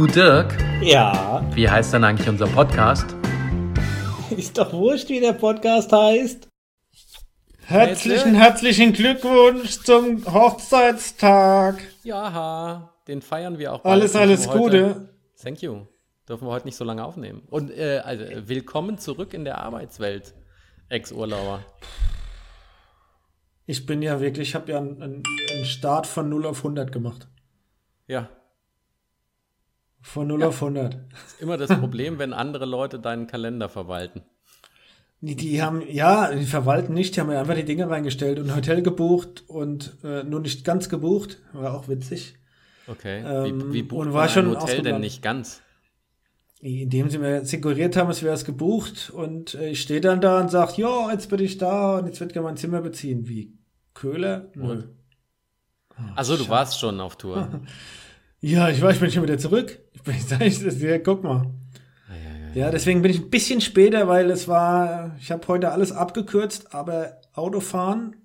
Du Dirk, Ja, wie heißt denn eigentlich unser Podcast? ist doch wurscht, wie der Podcast heißt. Herzlichen, herzlichen Glückwunsch zum Hochzeitstag. Ja, den feiern wir auch. bald. Alles, alles heute- Gute. Thank you. Dürfen wir heute nicht so lange aufnehmen. Und äh, also, willkommen zurück in der Arbeitswelt, Ex-Urlauber. Ich bin ja wirklich, ich habe ja einen, einen einen Start von 0 auf 100 gemacht. Ja, Von 0 auf 100. ist immer das Problem, wenn andere Leute deinen Kalender verwalten. Die, die haben, ja, die verwalten nicht, die haben ja einfach die Dinge reingestellt und ein Hotel gebucht und äh, nur nicht ganz gebucht. War auch witzig. Okay. Ähm, wie, wie bucht und man war ein schon Hotel denn nicht ganz? Indem sie mir suggeriert haben, es wäre es gebucht und äh, ich stehe dann da und sage, ja, jetzt bin ich da und jetzt wird gerne mein Zimmer beziehen. Wie? Köhler? Nö. Achso, du warst schon auf Tour. Ja, ich weiß, ich bin schon wieder zurück. Ich sag ich das dir, guck mal. Ja, deswegen bin ich ein bisschen später, weil es war, ich habe heute alles abgekürzt, aber Autofahren,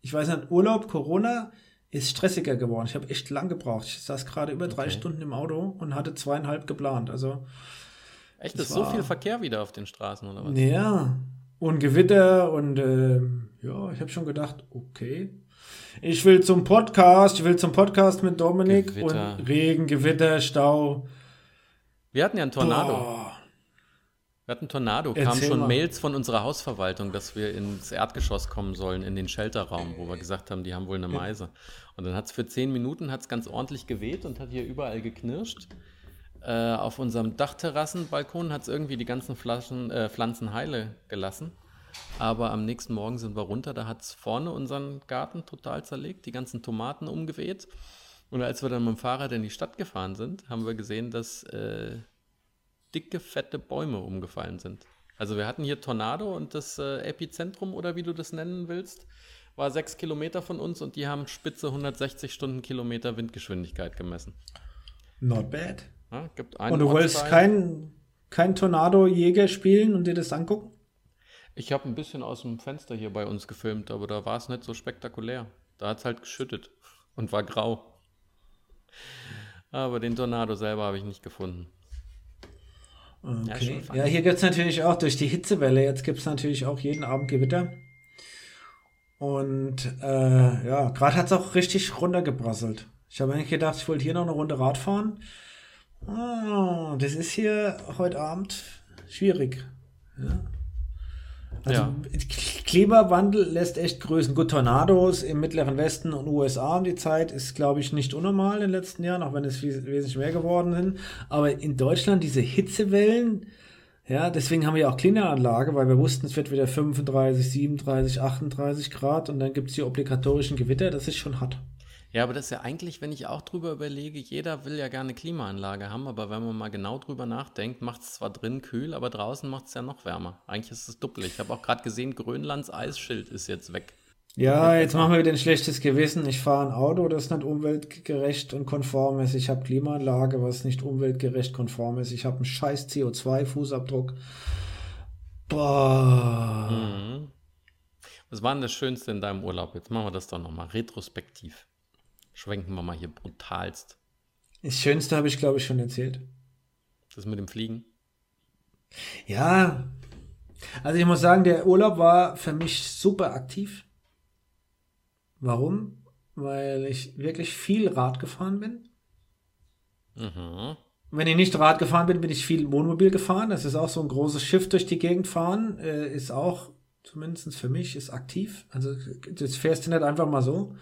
ich weiß nicht, Urlaub, Corona, ist stressiger geworden. Ich habe echt lang gebraucht. Ich saß gerade über drei Okay. Stunden im Auto und hatte zweieinhalb geplant. Also, Echt, das ist so viel Verkehr wieder auf den Straßen, oder was? ja. Und Gewitter und ähm, ja, ich habe schon gedacht, okay. Ich will zum Podcast, ich will zum Podcast mit Dominik Gewitter. und Regen, Gewitter, Stau. Wir hatten ja einen Tornado. Boah. Wir hatten Tornado, kamen Erzähl schon mal. Mails von unserer Hausverwaltung, dass wir ins Erdgeschoss kommen sollen, in den Shelterraum, wo wir gesagt haben, die haben wohl eine Meise. Und dann hat es für zehn Minuten hat's ganz ordentlich geweht und hat hier überall geknirscht. Äh, auf unserem Dachterrassenbalkon hat es irgendwie die ganzen Flaschen, äh, Pflanzen heile gelassen. Aber am nächsten Morgen sind wir runter, da hat es vorne unseren Garten total zerlegt, die ganzen Tomaten umgeweht. Und als wir dann mit dem Fahrrad in die Stadt gefahren sind, haben wir gesehen, dass äh, dicke, fette Bäume umgefallen sind. Also wir hatten hier Tornado und das äh, Epizentrum oder wie du das nennen willst, war sechs Kilometer von uns und die haben spitze 160 Stundenkilometer Windgeschwindigkeit gemessen. Not bad. Ja, Und du wolltest Ortsteil- kein, kein Tornado-Jäger spielen und dir das angucken? Ich habe ein bisschen aus dem Fenster hier bei uns gefilmt, aber da war es nicht so spektakulär. Da hat es halt geschüttet und war grau. Aber den Tornado selber habe ich nicht gefunden. Okay. fun. Ja, hier gibt es natürlich auch durch die Hitzewelle, jetzt gibt es natürlich auch jeden Abend Gewitter. Und äh, ja, gerade hat es auch richtig runtergebrasselt. Ich habe eigentlich gedacht, ich wollte hier noch eine Runde Rad fahren. Ah, das ist hier heute Abend schwierig. Ja. Also Ja. Klimawandel lässt echt grüßen. Gut, Tornados im Mittleren Westen und USA um die Zeit ist, glaube ich, nicht unnormal in den letzten Jahren, auch wenn es wes- wesentlich mehr geworden sind. Aber in Deutschland diese Hitzewellen, ja, deswegen haben wir ja auch Klimaanlage, weil wir wussten, es wird wieder 35, 37, 38 Grad und dann gibt es die obligatorischen Gewitter, das ist schon hart. Ja, aber das ist ja eigentlich, wenn ich auch drüber überlege, jeder will ja gerne Klimaanlage haben, aber wenn man mal genau drüber nachdenkt, macht es zwar drin kühl, aber draußen macht es ja noch wärmer. Eigentlich ist es doppelt. Ich habe auch gerade gesehen, Grönlands Eisschild ist jetzt weg. Ja, jetzt machen wir wieder ein schlechtes Gewissen. Ich fahre ein Auto, das nicht umweltgerecht und konform ist. Ich habe Klimaanlage, was nicht umweltgerecht konform ist. Ich habe einen scheiß CO2-Fußabdruck. Boah. Mhm. Was war denn das Schönste in deinem Urlaub? Jetzt machen wir das doch nochmal retrospektiv. Schwenken wir mal hier brutalst. Das Schönste habe ich, glaube ich, schon erzählt. Das mit dem Fliegen. Ja, also ich muss sagen, der Urlaub war für mich super aktiv. Warum? Weil ich wirklich viel Rad gefahren bin. Mhm. Wenn ich nicht Rad gefahren bin, bin ich viel Wohnmobil gefahren. Das ist auch so ein großes Schiff durch die Gegend fahren. Äh, ist auch, zumindest für mich, ist aktiv. Also das fährst du nicht einfach mal so.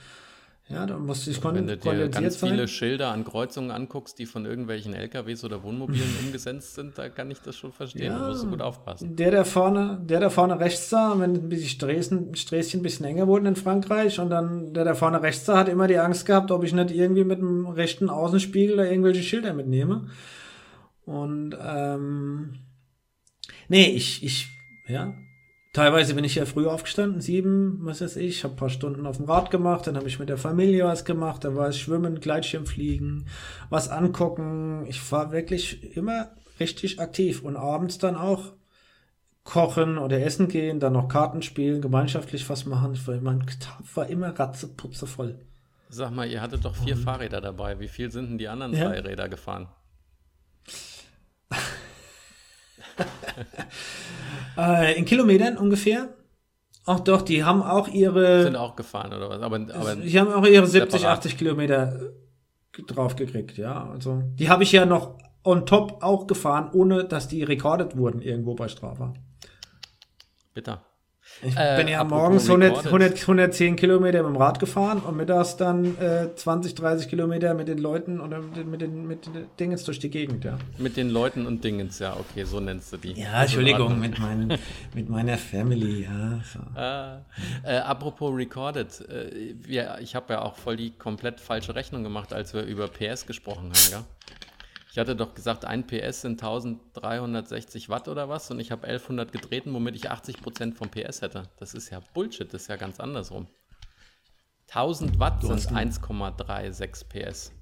Ja, da musst du dich kon Wenn du dir ganz sein. viele Schilder an Kreuzungen anguckst, die von irgendwelchen LKWs oder Wohnmobilen umgesetzt sind, da kann ich das schon verstehen. Ja. Da musst du gut aufpassen. Der, der vorne, der da vorne rechts sah, wenn bisschen Sträßen, Sträßchen ein bisschen enger wurden in Frankreich und dann der da vorne rechts sah, hat immer die Angst gehabt, ob ich nicht irgendwie mit dem rechten Außenspiegel da irgendwelche Schilder mitnehme. Und ähm, nee, ich, ich, ja. Teilweise bin ich ja früh aufgestanden, sieben, was weiß ich, habe paar Stunden auf dem Rad gemacht, dann habe ich mit der Familie was gemacht, dann war es Schwimmen, Gleitschirmfliegen, was angucken. Ich war wirklich immer richtig aktiv und abends dann auch kochen oder essen gehen, dann noch Karten spielen, gemeinschaftlich was machen. Ich war immer, war immer ratzeputze voll. Sag mal, ihr hattet doch vier um. Fahrräder dabei. Wie viel sind denn die anderen ja. zwei Räder gefahren? äh, in Kilometern ungefähr. Ach doch, die haben auch ihre. Sind auch gefahren oder was? Aber, aber die haben auch ihre 70, separat. 80 Kilometer draufgekriegt, ja. Also, die habe ich ja noch on top auch gefahren, ohne dass die recorded wurden irgendwo bei Strava. Bitter. Ich äh, bin ja morgens 100, 100, 110 Kilometer mit dem Rad gefahren und mittags dann äh, 20, 30 Kilometer mit den Leuten oder mit den, mit den Dingens durch die Gegend, ja. Mit den Leuten und Dingens, ja, okay, so nennst du die. Ja, Entschuldigung, mit, mein, mit meiner Family, ja. So. Ah, äh, apropos Recorded, äh, wir, ich habe ja auch voll die komplett falsche Rechnung gemacht, als wir über PS gesprochen haben, ja. Ich hatte doch gesagt, ein PS sind 1360 Watt oder was und ich habe 1100 getreten, womit ich 80 Prozent vom PS hätte. Das ist ja Bullshit, das ist ja ganz andersrum. 1000 Watt sind 1,36 PS.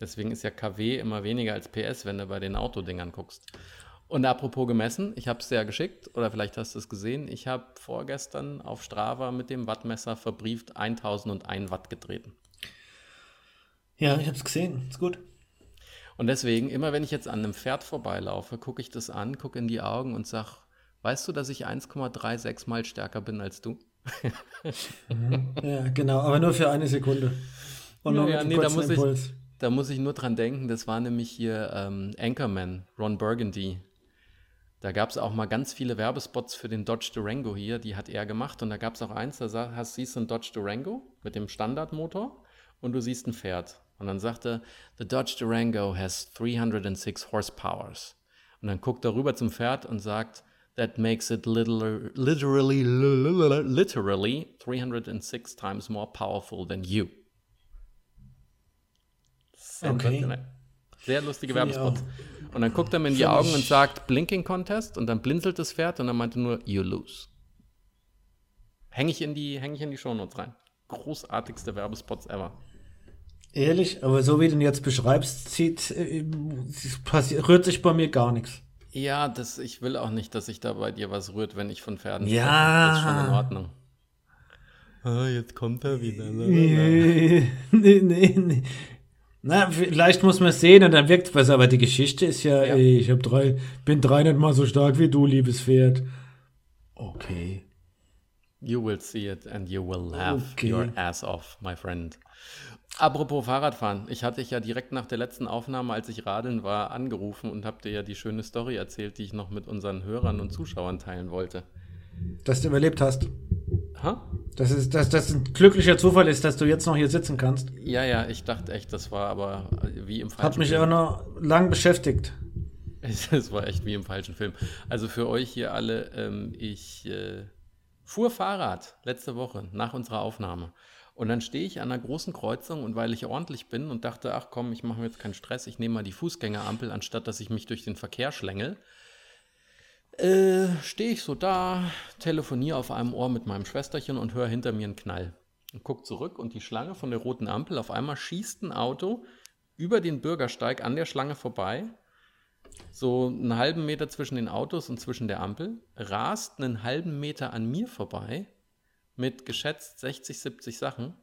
Deswegen ist ja KW immer weniger als PS, wenn du bei den Autodingern guckst. Und apropos gemessen, ich habe es dir ja geschickt, oder vielleicht hast du es gesehen, ich habe vorgestern auf Strava mit dem Wattmesser verbrieft 1001 Watt getreten. Ja, ich habe es gesehen, ist gut. Und deswegen, immer wenn ich jetzt an einem Pferd vorbeilaufe, gucke ich das an, gucke in die Augen und sage, weißt du, dass ich 1,36 mal stärker bin als du? Mhm. ja, genau, aber nur für eine Sekunde. Und ja, ja nee, da muss, ich, da muss ich nur dran denken, das war nämlich hier ähm, Anchorman, Ron Burgundy. Da gab es auch mal ganz viele Werbespots für den Dodge Durango hier, die hat er gemacht. Und da gab es auch eins, da hast, siehst du einen Dodge Durango mit dem Standardmotor und du siehst ein Pferd. Und dann sagte, The Dodge Durango has 306 horsepowers. Und dann guckt er rüber zum Pferd und sagt, That makes it literally, literally, literally 306 times more powerful than you. Okay. Sehr lustige Werbespots. Und dann guckt er mir in die Augen und sagt, Blinking Contest. Und dann blinzelt das Pferd und dann meinte nur, You lose. Hänge ich in die, häng ich in die Shownotes rein. Großartigste Werbespots ever. Ehrlich, aber so wie du ihn jetzt beschreibst, zieht, äh, passiert, rührt sich bei mir gar nichts. Ja, das, ich will auch nicht, dass sich da bei dir was rührt, wenn ich von Pferden ja. spreche. Das ist schon in Ordnung. Ah, jetzt kommt er wieder. nee, nee, nee. Na, vielleicht muss man es sehen und dann wirkt es besser, aber die Geschichte ist ja, ja. Ey, ich hab drei, bin 300 mal so stark wie du, liebes Pferd. Okay. You will see it and you will laugh okay. your ass off, my friend. Apropos Fahrradfahren, ich hatte dich ja direkt nach der letzten Aufnahme, als ich radeln war, angerufen und habe dir ja die schöne Story erzählt, die ich noch mit unseren Hörern und Zuschauern teilen wollte. Dass du überlebt hast. Ha? Dass es dass das ein glücklicher Zufall ist, dass du jetzt noch hier sitzen kannst. Ja, ja, ich dachte echt, das war aber wie im falschen Hat mich auch noch lang beschäftigt. Es war echt wie im falschen Film. Also für euch hier alle, ähm, ich äh, fuhr Fahrrad letzte Woche nach unserer Aufnahme. Und dann stehe ich an einer großen Kreuzung und weil ich ordentlich bin und dachte, ach komm, ich mache mir jetzt keinen Stress, ich nehme mal die Fußgängerampel, anstatt dass ich mich durch den Verkehr schlängel, äh, stehe ich so da, telefoniere auf einem Ohr mit meinem Schwesterchen und höre hinter mir einen Knall. Und gucke zurück und die Schlange von der roten Ampel, auf einmal schießt ein Auto über den Bürgersteig an der Schlange vorbei, so einen halben Meter zwischen den Autos und zwischen der Ampel, rast einen halben Meter an mir vorbei mit geschätzt 60, 70 Sachen,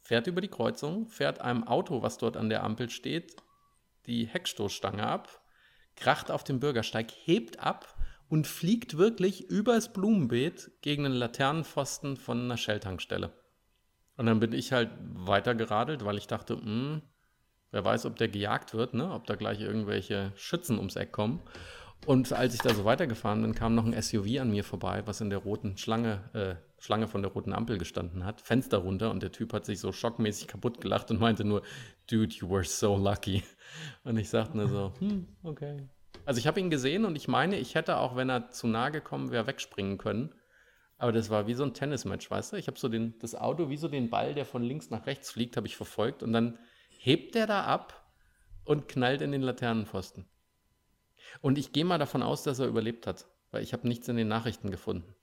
fährt über die Kreuzung, fährt einem Auto, was dort an der Ampel steht, die Heckstoßstange ab, kracht auf den Bürgersteig, hebt ab und fliegt wirklich übers Blumenbeet gegen einen Laternenpfosten von einer Shell-Tankstelle. Und dann bin ich halt weiter geradelt, weil ich dachte, mh, hm, wer weiß, ob der gejagt wird, ne? ob da gleich irgendwelche Schützen ums Eck kommen. Und als ich da so weitergefahren bin, kam noch ein SUV an mir vorbei, was in der roten Schlange, äh, Schlange von der roten Ampel gestanden hat. Fenster runter und der Typ hat sich so schockmäßig kaputt gelacht und meinte nur, Dude, you were so lucky. Und ich sagte nur so, hm, okay. Also ich habe ihn gesehen und ich meine, ich hätte auch, wenn er zu nah gekommen wäre, wegspringen können. Aber das war wie so ein Tennismatch, weißt du? Ich habe so den, das Auto wie so den Ball, der von links nach rechts fliegt, habe ich verfolgt und dann hebt der da ab und knallt in den Laternenpfosten. Und ich gehe mal davon aus, dass er überlebt hat, weil ich habe nichts in den Nachrichten gefunden.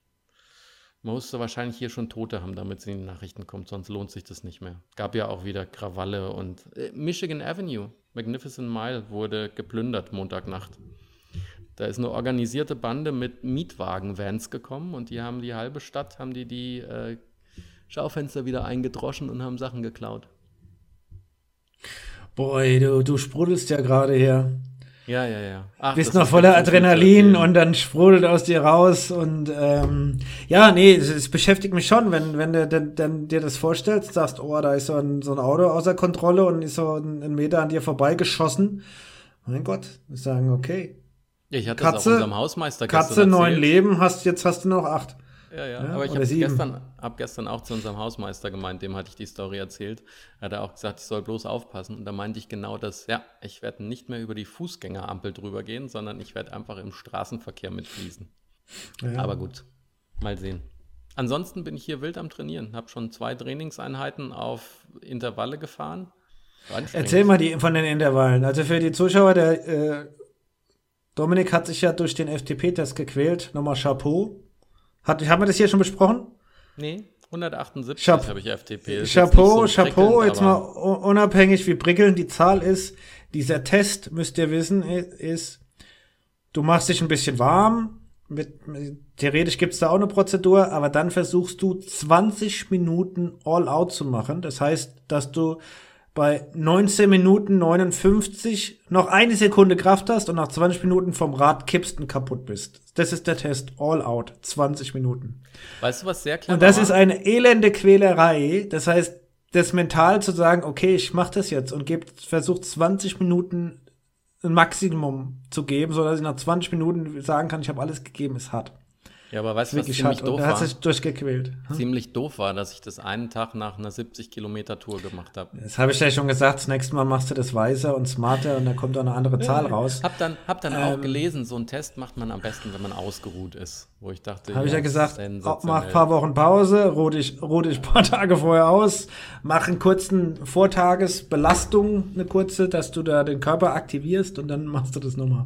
Man musste wahrscheinlich hier schon Tote haben, damit es in die Nachrichten kommt, sonst lohnt sich das nicht mehr. Gab ja auch wieder Krawalle und äh, Michigan Avenue, Magnificent Mile, wurde geplündert Montagnacht. Da ist eine organisierte Bande mit Mietwagen-Vans gekommen und die haben die halbe Stadt, haben die die äh, Schaufenster wieder eingedroschen und haben Sachen geklaut. Boy, du, du sprudelst ja gerade her. Ja, ja, ja. Ach, Bist noch voller Adrenalin und dann sprudelt aus dir raus und ähm, ja, nee, es, es beschäftigt mich schon, wenn, wenn du dann, dann dir das vorstellst, sagst, oh, da ist so ein, so ein Auto außer Kontrolle und ist so ein, Meter an dir vorbeigeschossen. Mein Gott, wir sagen, okay. Ich hatte Katze, das auch unserem Hausmeister Katze, neun Leben, hast, jetzt hast du noch acht. Ja, ja, aber ich habe gestern, hab gestern auch zu unserem Hausmeister gemeint, dem hatte ich die Story erzählt. Er hat auch gesagt, ich soll bloß aufpassen. Und da meinte ich genau das, ja, ich werde nicht mehr über die Fußgängerampel drüber gehen, sondern ich werde einfach im Straßenverkehr mitfließen. Ja. Aber gut, mal sehen. Ansonsten bin ich hier wild am Trainieren. Habe schon zwei Trainingseinheiten auf Intervalle gefahren. Erzähl mal die von den Intervallen. Also für die Zuschauer, der äh, Dominik hat sich ja durch den FTP-Test gequält. Nochmal Chapeau. Hat, haben wir das hier schon besprochen? Nee, 178 habe ich FTP. Chapeau, so Chapeau, jetzt mal unabhängig, wie prickelnd die Zahl ist. Dieser Test, müsst ihr wissen, ist, du machst dich ein bisschen warm. Mit, theoretisch gibt's da auch eine Prozedur, aber dann versuchst du 20 Minuten all out zu machen. Das heißt, dass du bei 19 Minuten 59 noch eine Sekunde Kraft hast und nach 20 Minuten vom Rad kippst und kaputt bist. Das ist der Test. All out. 20 Minuten. Weißt du, was sehr klar Und das war? ist eine elende Quälerei. Das heißt, das mental zu sagen, okay, ich mach das jetzt und gebe, versucht 20 Minuten ein Maximum zu geben, so dass ich nach 20 Minuten sagen kann, ich habe alles gegeben, ist hart. Ja, aber weißt du, was ziemlich doof war? hat sich durchgequält. Hm? Ziemlich doof war, dass ich das einen Tag nach einer 70 Kilometer Tour gemacht habe. Das habe ich ja schon gesagt. Das nächste Mal machst du das weiser und smarter und dann kommt auch eine andere Zahl raus. Hab dann, hab dann ähm, auch gelesen, so einen Test macht man am besten, wenn man ausgeruht ist. Wo ich dachte, habe ja, ich ja gesagt, mach ein paar Wochen Pause, ruh dich, ruh dich ein paar Tage vorher aus, mach einen kurzen Vortagesbelastung, eine kurze, dass du da den Körper aktivierst und dann machst du das nochmal.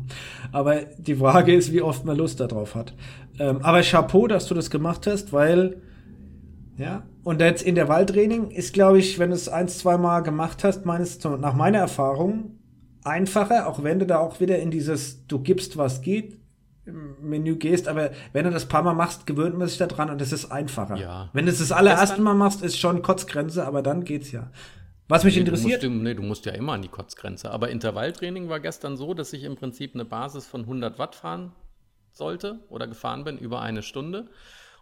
Aber die Frage ist, wie oft man Lust darauf hat. Ähm, aber Chapeau, dass du das gemacht hast, weil, ja, und jetzt in der Waldtraining ist, glaube ich, wenn du es ein, zwei Mal gemacht hast, meines, nach meiner Erfahrung, einfacher, auch wenn du da auch wieder in dieses, du gibst, was geht, Menü gehst, aber wenn du das paar Mal machst, gewöhnt man sich da dran und es ist einfacher. Ja. Wenn du es das allererste Mal machst, ist schon Kotzgrenze, aber dann geht's ja. Was mich nee, interessiert. Du musst, nee, du musst ja immer an die Kotzgrenze. Aber Intervalltraining war gestern so, dass ich im Prinzip eine Basis von 100 Watt fahren sollte oder gefahren bin, über eine Stunde.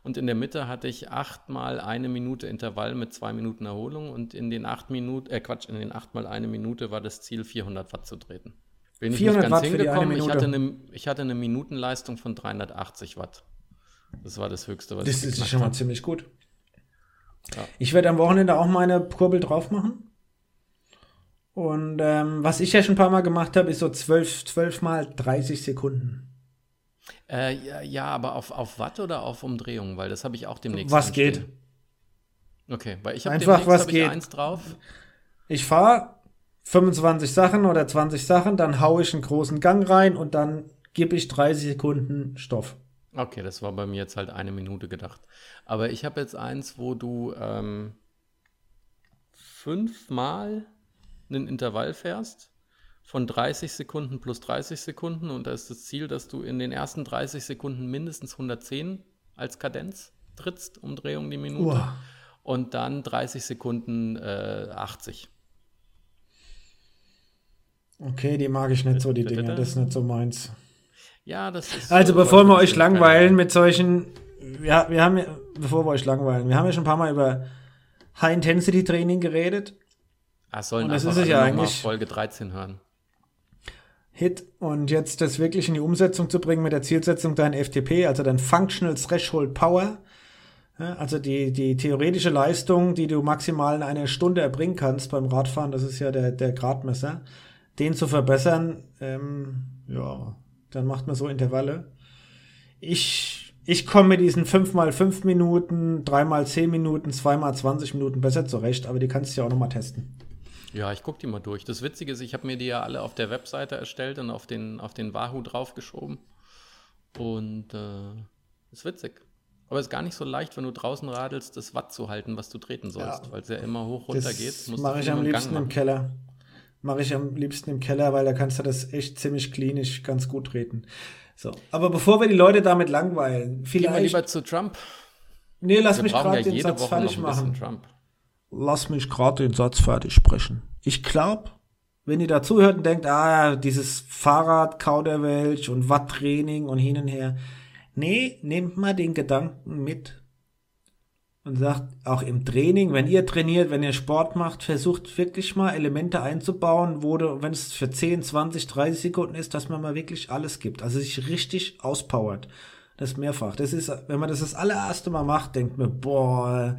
Und in der Mitte hatte ich achtmal eine Minute Intervall mit zwei Minuten Erholung und in den acht Minuten, äh Quatsch, in den achtmal eine Minute war das Ziel 400 Watt zu treten. Bin ich nicht ganz Watt hingekommen. Ich hatte, eine, ich hatte eine Minutenleistung von 380 Watt. Das war das Höchste, was das ich Das ist schon mal ziemlich gut. Ja. Ich werde am Wochenende auch meine Kurbel drauf machen. Und ähm, was ich ja schon ein paar Mal gemacht habe, ist so 12, 12 mal 30 Sekunden. Äh, ja, ja, aber auf, auf Watt oder auf Umdrehungen? Weil das habe ich auch demnächst. Was geht? Okay, weil ich habe Einfach was hab geht. eins drauf. Ich fahre 25 Sachen oder 20 Sachen, dann haue ich einen großen Gang rein und dann gebe ich 30 Sekunden Stoff. Okay, das war bei mir jetzt halt eine Minute gedacht. Aber ich habe jetzt eins, wo du ähm, fünfmal einen Intervall fährst von 30 Sekunden plus 30 Sekunden und da ist das Ziel, dass du in den ersten 30 Sekunden mindestens 110 als Kadenz trittst, Umdrehung die Minute Uah. und dann 30 Sekunden äh, 80. Okay, die mag ich nicht so, die Dinger, das ist nicht so meins. Ja, das ist. Also, so bevor wir euch langweilen mit solchen, ja, wir haben, bevor wir euch langweilen, wir haben ja schon ein paar Mal über High-Intensity-Training geredet. Ach, sollen und das ist es ja eigentlich Folge 13 hören. Hit und jetzt das wirklich in die Umsetzung zu bringen mit der Zielsetzung dein FTP, also dein Functional Threshold Power, also die, die theoretische Leistung, die du maximal in einer Stunde erbringen kannst beim Radfahren, das ist ja der, der Gradmesser, den zu verbessern, ähm, ja, dann macht man so Intervalle. Ich, ich komme mit diesen 5 mal 5 Minuten, 3 mal 10 Minuten, 2 mal 20 Minuten besser zurecht, aber die kannst du ja auch nochmal testen. Ja, ich gucke die mal durch. Das Witzige ist, ich habe mir die ja alle auf der Webseite erstellt und auf den, auf den Wahoo draufgeschoben. Und äh, ist witzig. Aber es ist gar nicht so leicht, wenn du draußen radelst, das Watt zu halten, was du treten sollst, ja. weil es ja immer hoch runter das geht. Mache ich am liebsten im Keller. Mache ich am liebsten im Keller, weil da kannst du das echt ziemlich klinisch ganz gut treten. So, aber bevor wir die Leute damit langweilen, vielleicht. Gehen wir lieber zu Trump. Nee, lass wir mich gerade ja den Satz Woche fertig machen. Trump lass mich gerade den Satz fertig sprechen. Ich glaube, wenn ihr da zuhört und denkt, ah, dieses Fahrrad, Kauderwelsch und Watttraining und hin und her. Nee, nehmt mal den Gedanken mit und sagt, auch im Training, wenn ihr trainiert, wenn ihr Sport macht, versucht wirklich mal Elemente einzubauen, wo du, wenn es für 10, 20, 30 Sekunden ist, dass man mal wirklich alles gibt. Also sich richtig auspowert. Das mehrfach. Das ist, wenn man das das allererste Mal macht, denkt man, boah.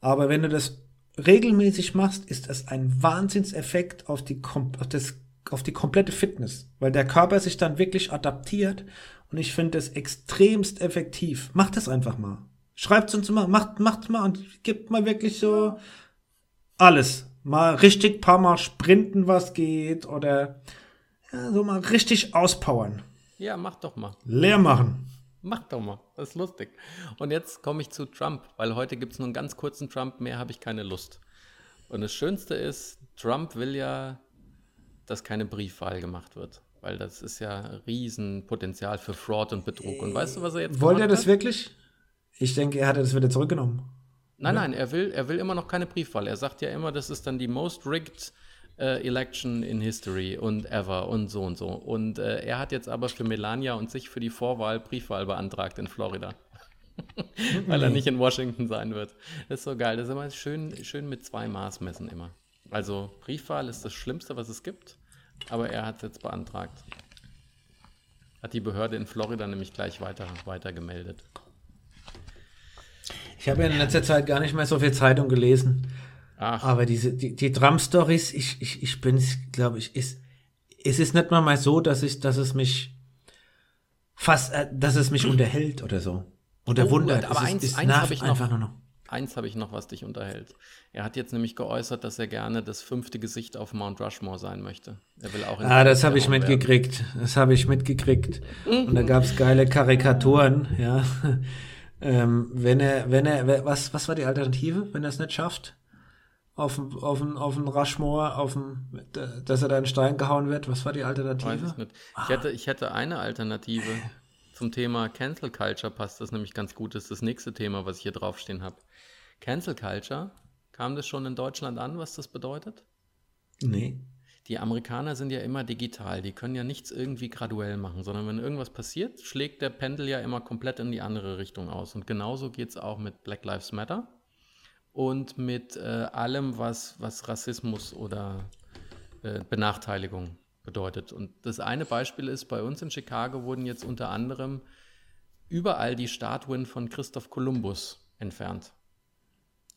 Aber wenn du das regelmäßig machst, ist das ein Wahnsinnseffekt auf die, auf, das, auf die komplette Fitness, weil der Körper sich dann wirklich adaptiert und ich finde das extremst effektiv. Macht das einfach mal. Schreibt uns mal, macht, macht mal und gibt mal wirklich so alles. Mal richtig paar Mal sprinten, was geht oder ja, so mal richtig auspowern. Ja, mach doch mal. Leer machen. Mach doch mal, das ist lustig. Und jetzt komme ich zu Trump, weil heute gibt es nur einen ganz kurzen Trump, mehr habe ich keine Lust. Und das Schönste ist, Trump will ja, dass keine Briefwahl gemacht wird, weil das ist ja Riesenpotenzial für Fraud und Betrug. Und weißt du, was er jetzt Wollte er das hat? wirklich? Ich denke, er hat das wieder zurückgenommen. Nein, nein, er will, er will immer noch keine Briefwahl. Er sagt ja immer, das ist dann die most rigged äh, Election in History und ever und so und so. Und äh, er hat jetzt aber für Melania und sich für die Vorwahl Briefwahl beantragt in Florida. Weil er nicht in Washington sein wird. Das ist so geil. Das ist immer schön, schön mit zwei Maß messen immer. Also Briefwahl ist das Schlimmste, was es gibt, aber er hat es jetzt beantragt. Hat die Behörde in Florida nämlich gleich weiter, weiter gemeldet. Ich habe ja in letzter Zeit gar nicht mehr so viel Zeitung gelesen. Ach. Aber diese, die, die Drum-Stories, ich, ich, ich bin, glaube ich, ist, es ist nicht mal mal so, dass ich, dass es mich fast, äh, dass es mich unterhält oder so. Oder oh, wundert. Aber es eins, ist, eins habe ich noch. Noch. Eins habe ich noch, was dich unterhält. Er hat jetzt nämlich geäußert, dass er gerne das fünfte Gesicht auf Mount Rushmore sein möchte. Er will auch. ah, das habe ich mitgekriegt. Das habe ich mitgekriegt. Und da gab es geile Karikaturen, ja. Ähm, wenn er, wenn er, was, was war die Alternative, wenn er es nicht schafft? auf dem, auf auf dem Rushmore, auf dem, dass er da in Stein gehauen wird. Was war die Alternative? Ich. Ich hätte, ich hätte eine Alternative zum Thema Cancel Culture, passt das nämlich ganz gut. Das ist das nächste Thema, was ich hier draufstehen habe. Cancel Culture, kam das schon in Deutschland an, was das bedeutet? Nee. Die Amerikaner sind ja immer digital, die können ja nichts irgendwie graduell machen, sondern wenn irgendwas passiert, schlägt der Pendel ja immer komplett in die andere Richtung aus. Und genauso geht es auch mit Black Lives Matter und mit äh, allem, was, was Rassismus oder äh, Benachteiligung bedeutet. Und das eine Beispiel ist, bei uns in Chicago wurden jetzt unter anderem überall die Statuen von Christoph Kolumbus entfernt.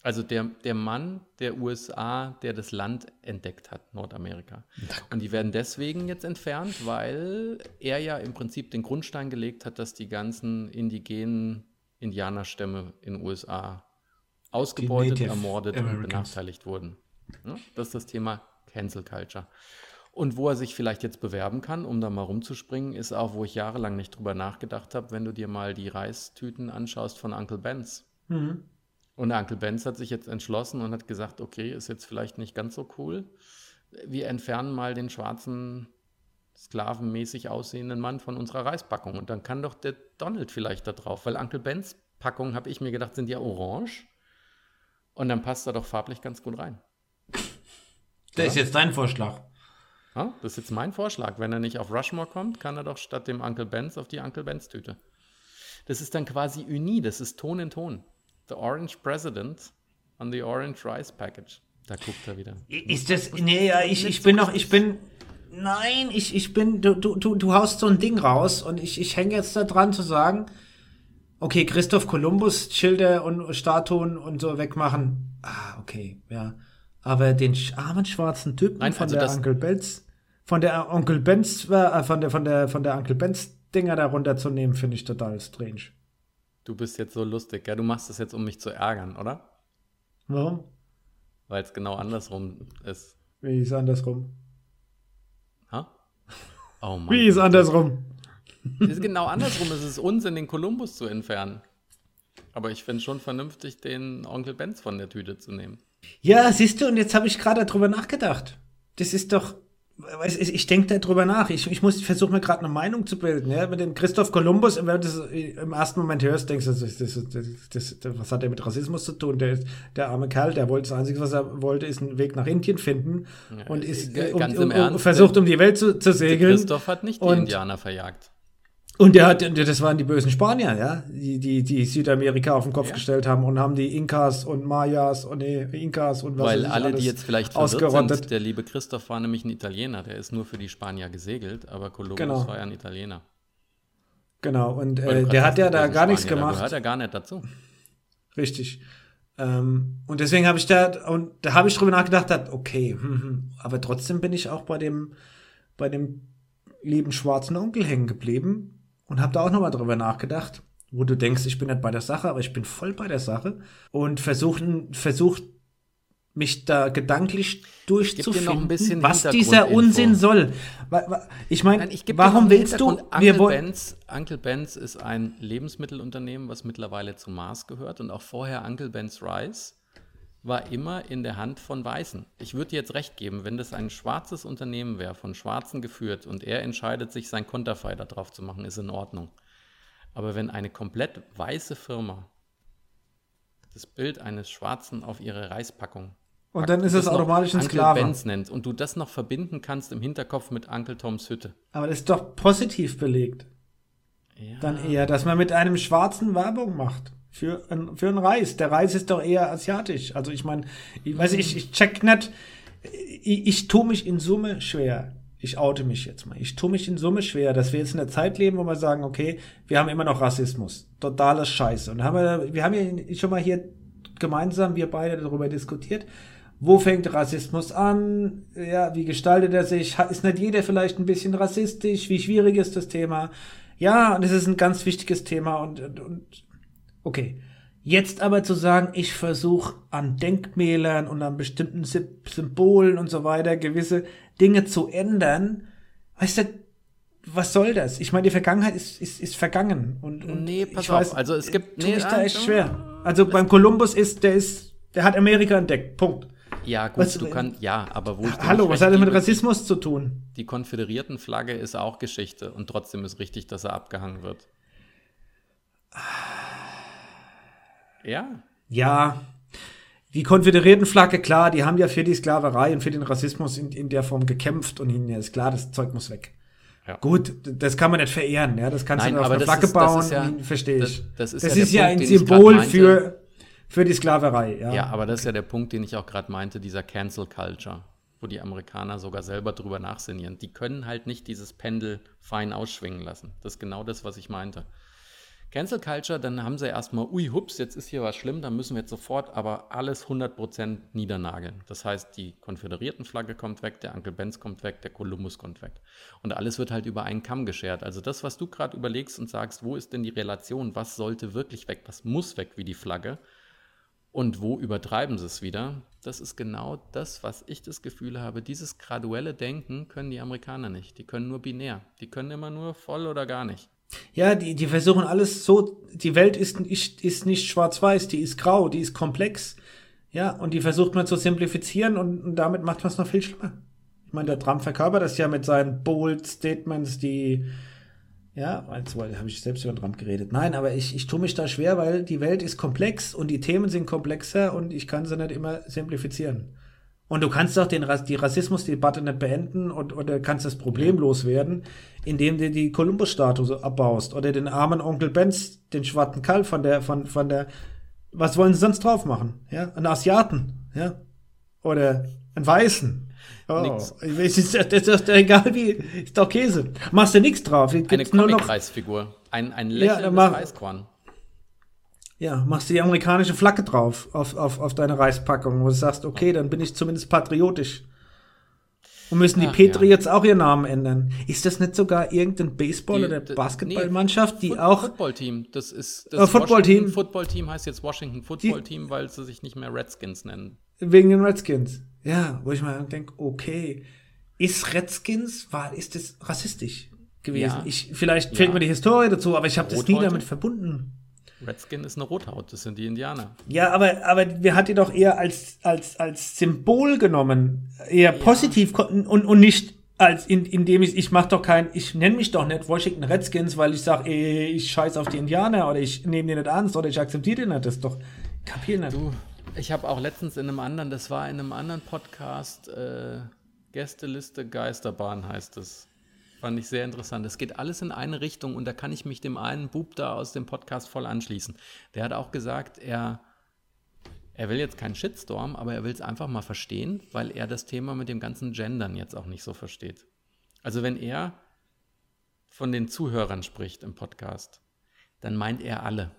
Also der, der Mann der USA, der das Land entdeckt hat, Nordamerika. Und die werden deswegen jetzt entfernt, weil er ja im Prinzip den Grundstein gelegt hat, dass die ganzen indigenen Indianerstämme in den USA ausgebeutet, ermordet Americans. und benachteiligt wurden. Das ist das Thema Cancel Culture. Und wo er sich vielleicht jetzt bewerben kann, um da mal rumzuspringen, ist auch, wo ich jahrelang nicht drüber nachgedacht habe, wenn du dir mal die Reistüten anschaust von Uncle Benz. Mhm. Und Uncle Benz hat sich jetzt entschlossen und hat gesagt, okay, ist jetzt vielleicht nicht ganz so cool. Wir entfernen mal den schwarzen, sklavenmäßig aussehenden Mann von unserer Reispackung. Und dann kann doch der Donald vielleicht da drauf, weil Uncle Benz Packungen, habe ich mir gedacht, sind ja orange. Und dann passt er doch farblich ganz gut rein. Der ja? ist jetzt dein Vorschlag. Ja, das ist jetzt mein Vorschlag. Wenn er nicht auf Rushmore kommt, kann er doch statt dem Uncle Benz auf die Uncle Benz Tüte. Das ist dann quasi Uni, das ist Ton in Ton. The Orange President on the Orange Rice Package. Da guckt er wieder. Ist das. Nee, ja, ich, ich bin noch, ich bin. Nein, ich, ich bin. Du, du, du haust so ein Ding raus und ich, ich hänge jetzt da dran zu sagen, Okay, Christoph Kolumbus Schilder und Statuen und so wegmachen. Ah, okay, ja. Aber den armen schwarzen Typen Nein, von also der Onkel Benz, von der Onkel Benz, äh, von der, von der, von der Onkel Benz Dinger da runterzunehmen, finde ich total strange. Du bist jetzt so lustig, ja? Du machst das jetzt, um mich zu ärgern, oder? Warum? Weil es genau andersrum ist. Wie ist andersrum? Ha? Oh Mann. Wie ist andersrum? Es ist genau andersrum. Es ist Unsinn, den Kolumbus zu entfernen. Aber ich finde schon vernünftig, den Onkel Benz von der Tüte zu nehmen. Ja, siehst du, und jetzt habe ich gerade darüber nachgedacht. Das ist doch, ich, ich denke darüber nach. Ich, ich muss versuche mir gerade eine Meinung zu bilden. Ja? Mit dem Christoph Kolumbus, wenn du das im ersten Moment hörst, denkst du, das, das, das, was hat der mit Rassismus zu tun? Der, der arme Kerl, der wollte das Einzige, was er wollte, ist einen Weg nach Indien finden und ist um, um, um, versucht, um die Welt zu, zu segeln. Christoph hat nicht die und, Indianer verjagt. Und der hat, das waren die bösen Spanier, ja, die, die, die Südamerika auf den Kopf ja. gestellt haben und haben die Inkas und Mayas und nee, Inkas und was Weil alle, die jetzt vielleicht verwirrt sind, der liebe Christoph war nämlich ein Italiener, der ist nur für die Spanier gesegelt, aber Kolumbus genau. war ja ein Italiener. Genau, und äh, der hat ja da gar Spanier, nichts gemacht. Der gehört ja gar nicht dazu. Richtig. Ähm, und deswegen habe ich da, und da habe ich drüber nachgedacht, okay, hm, hm, aber trotzdem bin ich auch bei dem, bei dem lieben schwarzen Onkel hängen geblieben, und habe da auch nochmal drüber nachgedacht, wo du denkst, ich bin nicht bei der Sache, aber ich bin voll bei der Sache und versuchen, versucht mich da gedanklich durchzufinden, was dieser Unsinn soll. Ich meine, warum willst du? Uncle Benz, Uncle Benz ist ein Lebensmittelunternehmen, was mittlerweile zu Mars gehört und auch vorher Uncle Ben's Rice war immer in der Hand von Weißen. Ich würde dir jetzt recht geben, wenn das ein schwarzes Unternehmen wäre, von Schwarzen geführt und er entscheidet sich, sein Konterfei da drauf zu machen, ist in Ordnung. Aber wenn eine komplett weiße Firma das Bild eines Schwarzen auf ihre Reispackung und dann ist es automatisch ein Sklave. Benz nennt und du das noch verbinden kannst im Hinterkopf mit Uncle Toms Hütte. Aber das ist doch positiv belegt. Ja. Dann eher, dass man mit einem Schwarzen Werbung macht für, ein, für einen Reis. Der Reis ist doch eher asiatisch. Also ich meine, ich weiß ich, ich check nicht, ich, ich tue mich in Summe schwer. Ich oute mich jetzt mal. Ich tue mich in Summe schwer, dass wir jetzt in der Zeit leben, wo wir sagen, okay, wir haben immer noch Rassismus. Totales Scheiße. Und haben wir, wir haben ja schon mal hier gemeinsam, wir beide darüber diskutiert. Wo fängt Rassismus an? Ja, wie gestaltet er sich? Ist nicht jeder vielleicht ein bisschen rassistisch? Wie schwierig ist das Thema? Ja, und es ist ein ganz wichtiges Thema und, und, und Okay. Jetzt aber zu sagen, ich versuche an Denkmälern und an bestimmten Symbolen und so weiter gewisse Dinge zu ändern, weißt du, was soll das? Ich meine, die Vergangenheit ist, ist, ist vergangen. Und, und nee, pass ich auf. Weiß, also es gibt. Nee, da echt schwer. Also beim Kolumbus ist, der ist, der hat Amerika entdeckt. Punkt. Ja, gut, was, du kannst, ja, aber wo ich Hallo, was hat das mit Rassismus zu tun? Die Konföderiertenflagge ist auch Geschichte und trotzdem ist richtig, dass er abgehangen wird. Ah. Ja. Ja. Die Konföderiertenflagge, klar, die haben ja für die Sklaverei und für den Rassismus in, in der Form gekämpft und ihnen ist klar, das Zeug muss weg. Ja. Gut, das kann man nicht verehren, ja, das kannst Nein, du auf eine Flagge ist, bauen, ja, verstehe ich. Das, das ist, das ja, ist ja Punkt, ein Symbol für, für die Sklaverei. Ja. ja, aber das ist ja der Punkt, den ich auch gerade meinte, dieser Cancel Culture, wo die Amerikaner sogar selber drüber nachsinnieren. Die können halt nicht dieses Pendel fein ausschwingen lassen. Das ist genau das, was ich meinte. Cancel Culture, dann haben sie erstmal, ui, hups, jetzt ist hier was schlimm, dann müssen wir jetzt sofort aber alles 100% niedernageln. Das heißt, die Konföderiertenflagge kommt weg, der Uncle Benz kommt weg, der Kolumbus kommt weg. Und alles wird halt über einen Kamm geschert. Also das, was du gerade überlegst und sagst, wo ist denn die Relation, was sollte wirklich weg, was muss weg wie die Flagge und wo übertreiben sie es wieder, das ist genau das, was ich das Gefühl habe. Dieses graduelle Denken können die Amerikaner nicht. Die können nur binär. Die können immer nur voll oder gar nicht. Ja, die, die versuchen alles so, die Welt ist, ist, ist nicht schwarz-weiß, die ist grau, die ist komplex. Ja, und die versucht man zu simplifizieren und, und damit macht man es noch viel schlimmer. Ich meine, der Trump verkörpert das ja mit seinen bold Statements, die, ja, also habe ich selbst über den Trump geredet. Nein, aber ich, ich tue mich da schwer, weil die Welt ist komplex und die Themen sind komplexer und ich kann sie nicht immer simplifizieren. Und du kannst auch den, die Rassismusdebatte nicht beenden und, oder kannst das Problem loswerden, indem du die Columbus-Statue abbaust oder den armen Onkel Benz, den schwarzen Kall von der, von, von der, was wollen sie sonst drauf machen? Ja, einen Asiaten, ja, oder einen Weißen. Oh, nix. Das ist, das ist egal wie, ist doch Käse. Machst du nichts drauf. Eine Comic-Kreisfigur. Ein, ein lächelndes ja, Reiskorn. Ja, machst du die amerikanische Flagge drauf auf, auf, auf deine Reispackung, wo du sagst, okay, dann bin ich zumindest patriotisch. Und müssen die Ach, Petri ja. jetzt auch ihren Namen ändern? Ist das nicht sogar irgendein Baseball- die, oder Basketballmannschaft, die Foot auch. Footballteam. Das ist das äh, Footballteam. Footballteam heißt jetzt Washington Footballteam, weil sie sich nicht mehr Redskins nennen. Wegen den Redskins. Ja, wo ich mal denke, okay, ist Redskins, war, ist das rassistisch gewesen? Ja. Ich, vielleicht fehlt ja. mir die Historie dazu, aber ich habe das nie damit verbunden. Redskin ist eine Rothaut, das sind die Indianer. Ja, aber, aber wir hat die doch eher als, als, als Symbol genommen, eher ja. positiv und, und nicht als in, indem ich, ich mach doch kein, ich nenne mich doch nicht Washington Redskins, weil ich sage, ich scheiß auf die Indianer oder ich nehme die nicht ernst oder ich akzeptiere die nicht. Das ist doch, kapier nicht. Du, ich habe auch letztens in einem anderen, das war in einem anderen Podcast, äh, Gästeliste Geisterbahn heißt es. Fand ich sehr interessant. Es geht alles in eine Richtung und da kann ich mich dem einen Bub da aus dem Podcast voll anschließen. Der hat auch gesagt, er, er will jetzt keinen Shitstorm, aber er will es einfach mal verstehen, weil er das Thema mit dem ganzen Gendern jetzt auch nicht so versteht. Also wenn er von den Zuhörern spricht im Podcast, dann meint er alle.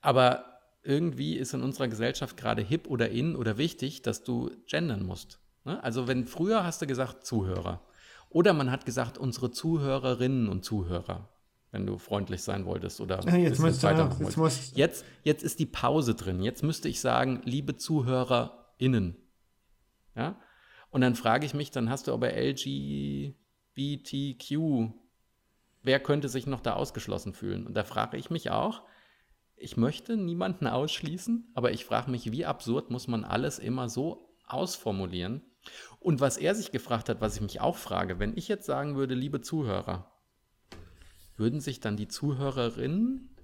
Aber irgendwie ist in unserer Gesellschaft gerade hip oder in oder wichtig, dass du gendern musst. Ne? Also wenn früher hast du gesagt Zuhörer. Oder man hat gesagt, unsere Zuhörerinnen und Zuhörer, wenn du freundlich sein wolltest oder ja, jetzt, musst du, jetzt, musst jetzt, jetzt ist die Pause drin. Jetzt müsste ich sagen, liebe ZuhörerInnen. Ja? Und dann frage ich mich, dann hast du aber LGBTQ. Wer könnte sich noch da ausgeschlossen fühlen? Und da frage ich mich auch, ich möchte niemanden ausschließen, aber ich frage mich, wie absurd muss man alles immer so ausformulieren, und was er sich gefragt hat, was ich mich auch frage, wenn ich jetzt sagen würde, liebe Zuhörer, würden sich dann die Zuhörerinnen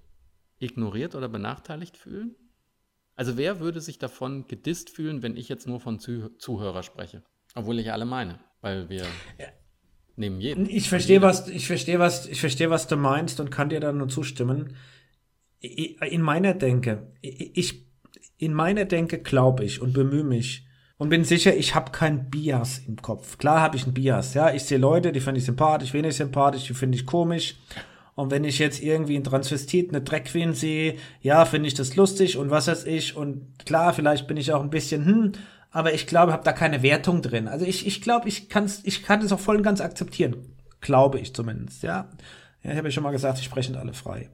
ignoriert oder benachteiligt fühlen? Also wer würde sich davon gedisst fühlen, wenn ich jetzt nur von Zuh Zuhörer spreche? Obwohl ich alle meine, weil wir ja. nehmen jeden. Ich verstehe, was, ich verstehe, was, ich verstehe, was du meinst und kann dir da nur zustimmen. In meiner Denke, ich, in meiner Denke glaube ich und bemühe mich, und bin sicher, ich habe kein Bias im Kopf. Klar habe ich ein Bias, ja. Ich sehe Leute, die finde ich sympathisch, wenig sympathisch, die finde ich komisch. Und wenn ich jetzt irgendwie ein Transvestit, eine Drag sehe, ja, finde ich das lustig und was weiß ich. Und klar, vielleicht bin ich auch ein bisschen, hm, aber ich glaube, habe da keine Wertung drin. Also ich, ich glaube, ich kann's, ich kann es auch voll und ganz akzeptieren. Glaube ich zumindest, ja. Ja, ich habe ja schon mal gesagt, ich spreche nicht alle frei.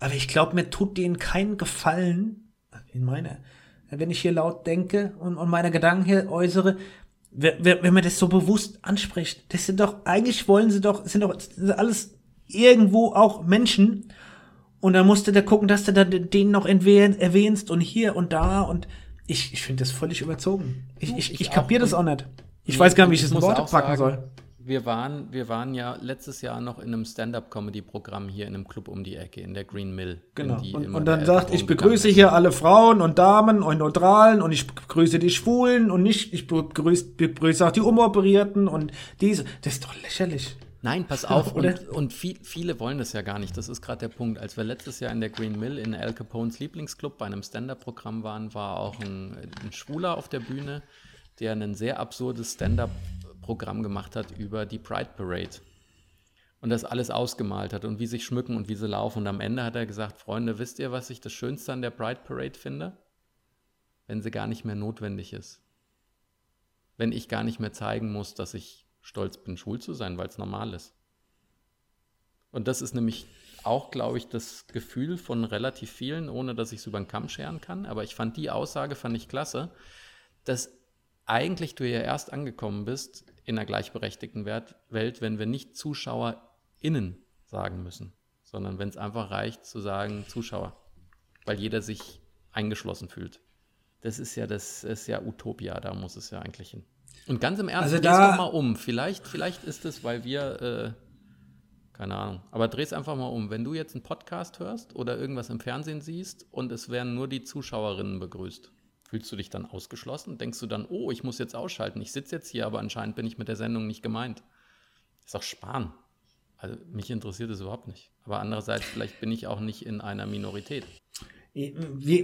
Aber ich glaube, mir tut denen keinen Gefallen, in meiner, wenn ich hier laut denke und, und meine Gedanken hier äußere, wenn man das so bewusst anspricht, das sind doch, eigentlich wollen sie doch, sind doch alles irgendwo auch Menschen. Und dann musst du da gucken, dass du dann den noch erwähnst und hier und da und ich, ich finde das völlig überzogen. Ich, ich, ich, ich kapiere das auch nicht. Ich nee, weiß gar nicht, wie ich das in Worte packen sagen, soll wir waren, wir waren ja letztes Jahr noch in einem Stand-up-Comedy-Programm hier in einem Club um die Ecke, in der Green Mill. Genau. Und, und, dann sagt, ich begrüße hier alle Frauen und Damen und Neutralen und ich begrüße die Schwulen und nicht, ich begrüße, begrüße auch die Umoperierten und diese. Das ist doch lächerlich. Nein, pass auf. und, und viel, viele wollen das ja gar nicht. Das ist gerade der Punkt. Als wir letztes Jahr in der Green Mill in Al Capones Lieblingsclub bei einem Stand-up-Programm waren, war auch ein, ein Schwuler auf der Bühne, der ein sehr absurdes Stand-up Programm gemacht hat über die Pride Parade und das alles ausgemalt hat und wie sich schmücken und wie sie laufen. Und am Ende hat er gesagt, Freunde, wisst ihr, was ich das Schönste an der Pride Parade finde? Wenn sie gar nicht mehr notwendig ist. Wenn ich gar nicht mehr zeigen muss, dass ich stolz bin, schwul zu sein, weil es normal ist. Und das ist nämlich auch, glaube ich, das Gefühl von relativ vielen, ohne dass ich es über den Kamm scheren kann. Aber ich fand die Aussage, fand ich klasse, dass eigentlich du ja erst angekommen bist, in einer gleichberechtigten Welt, wenn wir nicht ZuschauerInnen sagen müssen, sondern wenn es einfach reicht zu sagen Zuschauer, weil jeder sich eingeschlossen fühlt. Das ist ja das ist ja Utopia, da muss es ja eigentlich hin. Und ganz im Ernst, also dreh's doch mal um. Vielleicht, vielleicht ist es, weil wir, äh, keine Ahnung, aber dreh es einfach mal um. Wenn du jetzt einen Podcast hörst oder irgendwas im Fernsehen siehst und es werden nur die Zuschauerinnen begrüßt, Fühlst du dich dann ausgeschlossen? Denkst du dann, oh, ich muss jetzt ausschalten, ich sitze jetzt hier, aber anscheinend bin ich mit der Sendung nicht gemeint. ist doch Spahn. Also mich interessiert es überhaupt nicht. Aber andererseits, vielleicht bin ich auch nicht in einer Minorität. Wie,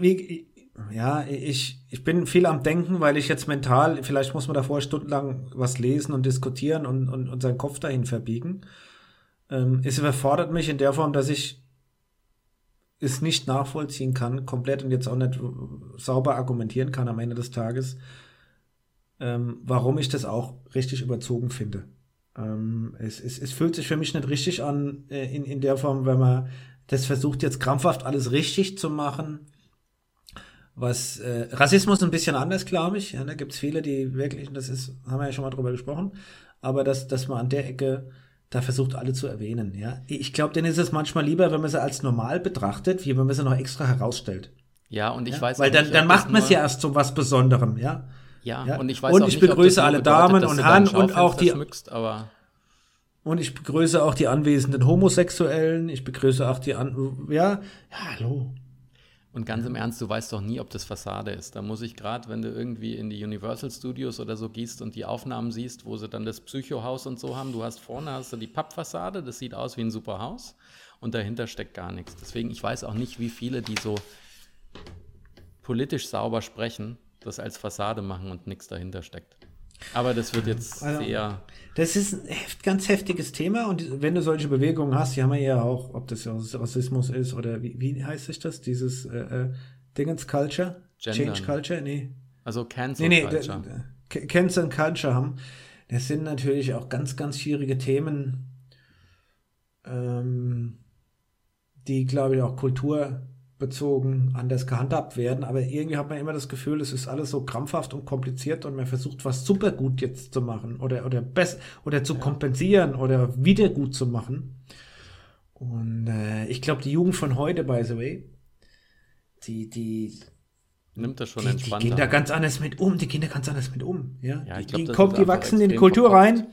wie, ja, ich, ich bin viel am Denken, weil ich jetzt mental, vielleicht muss man davor stundenlang was lesen und diskutieren und, und, und seinen Kopf dahin verbiegen. Ähm, es überfordert mich in der Form, dass ich es nicht nachvollziehen kann, komplett und jetzt auch nicht sauber argumentieren kann am Ende des Tages, ähm, warum ich das auch richtig überzogen finde. Ähm, es, es, es fühlt sich für mich nicht richtig an, äh, in, in der Form, wenn man das versucht, jetzt krampfhaft alles richtig zu machen. Was äh, Rassismus ein bisschen anders, glaube ich. Ja, da gibt es viele, die wirklich, das ist, haben wir ja schon mal drüber gesprochen, aber dass, dass man an der Ecke da versucht alle zu erwähnen. Ja, ich glaube, denen ist es manchmal lieber, wenn man sie als normal betrachtet, wie wenn man sie noch extra herausstellt. Ja, und ich ja? weiß weil dann, nicht, dann macht man es ja erst zu was Besonderem. Ja, Ja, Ja. und ich weiß Und ich nicht, begrüße alle bedeutet, Damen und Herren und auch die- schmückst, aber Und ich begrüße auch die anwesenden Homosexuellen. Ich begrüße auch die an. Ja, ja hallo. Und ganz im Ernst, du weißt doch nie, ob das Fassade ist. Da muss ich gerade, wenn du irgendwie in die Universal Studios oder so gehst und die Aufnahmen siehst, wo sie dann das Psychohaus und so haben, du hast vorne hast du die Pappfassade, das sieht aus wie ein super Haus und dahinter steckt gar nichts. Deswegen, ich weiß auch nicht, wie viele, die so politisch sauber sprechen, das als Fassade machen und nichts dahinter steckt. Aber das wird jetzt Also- sehr. Das ist ein ganz heftiges Thema und wenn du solche Bewegungen hast, die haben wir ja auch, ob das ja Rassismus ist oder wie, wie heißt sich das, dieses äh, äh, Dingens Culture? Gendern. Change Culture? Nee. Also Cancel Nee, nee, Culture. Cancel Culture haben. Das sind natürlich auch ganz, ganz schwierige Themen, ähm, die, glaube ich, auch kulturbezogen anders gehandhabt werden. Aber irgendwie hat man immer das Gefühl, es ist alles so krampfhaft und kompliziert und man versucht, was super gut jetzt zu machen oder, oder, best oder zu kompensieren oder wieder gut zu machen. Und äh, ich glaube, die Jugend von heute, by the way, die, die, Nimmt das schon die, die entspannter. gehen da ganz anders mit um. Die gehen da ganz anders mit um. Ja, Ja, die, glaub, die, ist die wachsen in die Kultur rein.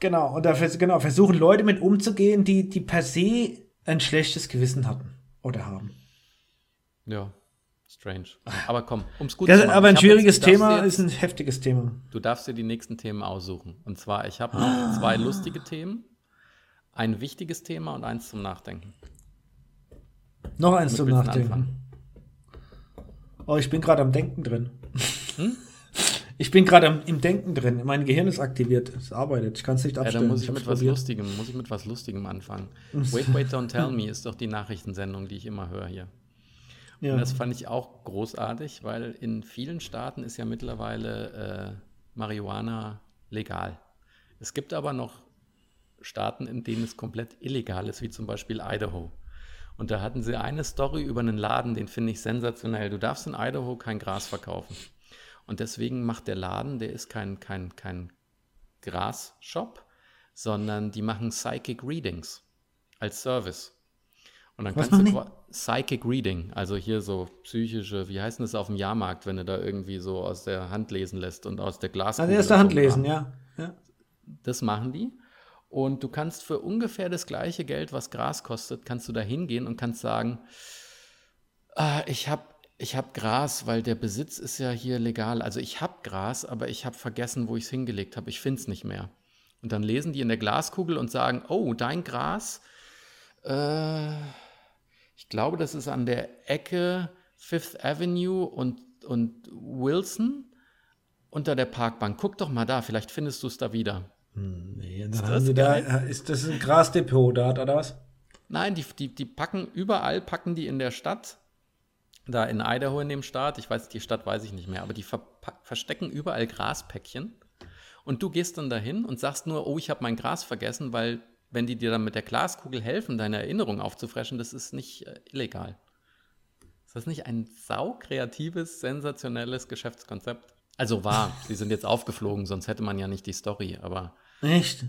Genau, und da genau, versuchen Leute mit umzugehen, die, die per se ein schlechtes Gewissen hatten oder haben. Ja, strange. Aber komm, ums gut Das, zu machen. aber ein Ich schwieriges jetzt- Thema dir ist jetzt, ein heftiges Thema. Du darfst dir die nächsten Themen aussuchen. Und zwar, ich habe Ah. noch zwei lustige Themen, ein wichtiges Thema und eins zum Nachdenken. Noch eins Womit zum Nachdenken. anfangen? Oh, ich bin gerade am Denken drin. Hm? Ich bin gerade im Denken drin. Mein Gehirn ist aktiviert. Es arbeitet. Ich kann es nicht Ja, abstellen. dann muss ich hab's mit was probiert. Lustigem, muss ich mit was Lustigem anfangen. Wait, wait, don't tell me ist doch die Nachrichtensendung, die ich immer höre hier. Ja. Und das fand ich auch großartig, weil in vielen Staaten ist ja mittlerweile äh, Marihuana legal. Es gibt aber noch Staaten, in denen es komplett illegal ist, wie zum Beispiel Idaho. Und da hatten sie eine Story über einen Laden, den finde ich sensationell. Du darfst in Idaho kein Gras verkaufen. Und deswegen macht der Laden, der ist kein, kein, kein Gras-Shop, sondern die machen Psychic Readings als Service. Und dann Was kannst du Psychic Reading, also hier so psychische, wie heißt denn das auf dem Jahrmarkt, wenn du da irgendwie so aus der Hand lesen lässt und aus der Glaskugel. Also erste und Hand lesen, ja. ja. Das machen die. Und du kannst für ungefähr das gleiche Geld, was Gras kostet, kannst du da hingehen und kannst sagen, ah, ich habe ich hab Gras, weil der Besitz ist ja hier legal. Also ich habe Gras, aber ich habe vergessen, wo ich es hingelegt habe. Ich finde es nicht mehr. Und dann lesen die in der Glaskugel und sagen, oh, dein Gras, äh, ich glaube, das ist an der Ecke Fifth Avenue und, und Wilson unter der Parkbank. Guck doch mal da, vielleicht findest du es da wieder. Nee, dann das da, äh, ist das ein Grasdepot dort, oder was? Nein, die, die, die packen überall, packen die in der Stadt, da in Idaho in dem Staat, ich weiß, die Stadt weiß ich nicht mehr, aber die verpack- verstecken überall Graspäckchen und du gehst dann dahin und sagst nur, oh, ich habe mein Gras vergessen, weil wenn die dir dann mit der Glaskugel helfen, deine Erinnerung aufzufreschen, das ist nicht äh, illegal. Ist das nicht ein saukreatives, sensationelles Geschäftskonzept? Also war, sie sind jetzt aufgeflogen, sonst hätte man ja nicht die Story, aber Echt?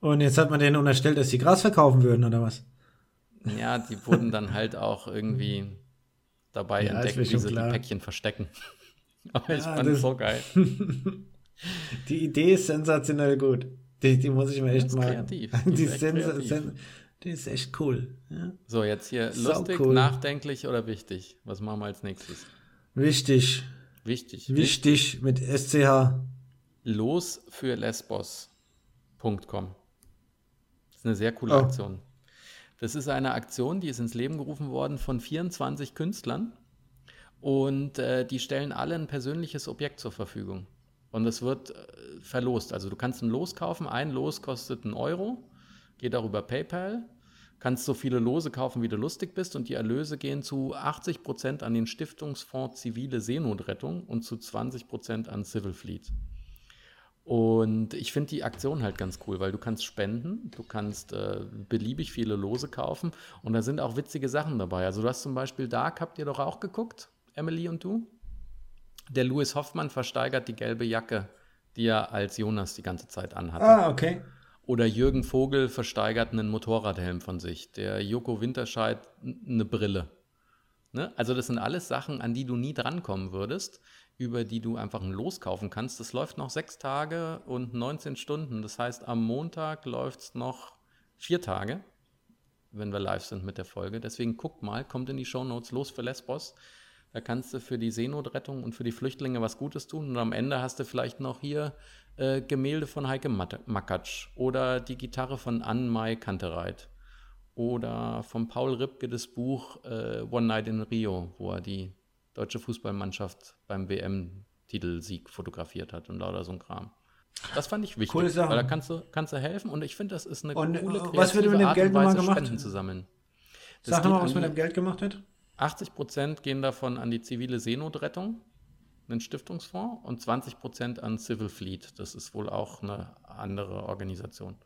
Und jetzt hat man denen unterstellt, dass sie Gras verkaufen würden, oder was? Ja, die wurden dann halt auch irgendwie dabei Ja, entdeckt, wie sie klar. die Päckchen verstecken. Aber ich Ja, fand das- es so geil. Die Idee ist sensationell gut. Die, die muss ich mir echt mal. kreativ. Die, Die ist kreativ. die ist echt cool. Ja. So, jetzt hier Sau lustig, cool. nachdenklich oder wichtig? Was machen wir als nächstes? Wichtig. Wichtig. Wichtig mit SCH. Los für Lesbos.com. Das ist eine sehr coole Oh. Aktion. Das ist eine Aktion, die ist ins Leben gerufen worden von 24 Künstlern und äh, die stellen alle ein persönliches Objekt zur Verfügung. Und es wird äh, verlost. Also du kannst ein Los kaufen, ein Los kostet einen Euro, geht auch über PayPal. Kannst so viele Lose kaufen, wie du lustig bist und die Erlöse gehen zu 80 Prozent an den Stiftungsfonds Zivile Seenotrettung und zu 20 Prozent an Civil Fleet. Und ich finde die Aktion halt ganz cool, weil du kannst spenden, du kannst äh, beliebig viele Lose kaufen und da sind auch witzige Sachen dabei. Also du hast zum Beispiel Dark, habt ihr doch auch geguckt, Emily und du? Der Louis Hoffmann versteigert die gelbe Jacke, die er als Jonas die ganze Zeit anhatte. Ah, okay. Oder Jürgen Vogel versteigert einen Motorradhelm von sich. Der Joko Winterscheid eine Brille. Ne? Also das sind alles Sachen, an die du nie drankommen würdest, über die du einfach ein Los kaufen kannst. Das läuft noch sechs Tage und 19 Stunden. Das heißt, am Montag läuft es noch vier Tage, wenn wir live sind mit der Folge. Deswegen guckt mal, kommt in die Shownotes los für Lesbos. Da kannst du für die Seenotrettung und für die Flüchtlinge was Gutes tun. Und am Ende hast du vielleicht noch hier äh, Gemälde von Heike Makatsch oder die Gitarre von Ann-Mai Kantereit oder von Paul Ripke das Buch äh, One Night in Rio, wo er die deutsche Fußballmannschaft beim WM-Titelsieg fotografiert hat und lauter so ein Kram. Das fand ich wichtig, Coole Sache. weil da kannst du, kannst du helfen und ich finde, das ist eine Und, äh, coole, was wird mit dem Art Geld und nochmal Weise, gemacht? Spenden zu sammeln. Das Sag geht mal, was an mit dem Geld gemacht wird. 80 Prozent gehen davon an die zivile Seenotrettung, einen Stiftungsfonds, und 20 Prozent an Civil Fleet. Das ist wohl auch eine andere Organisation.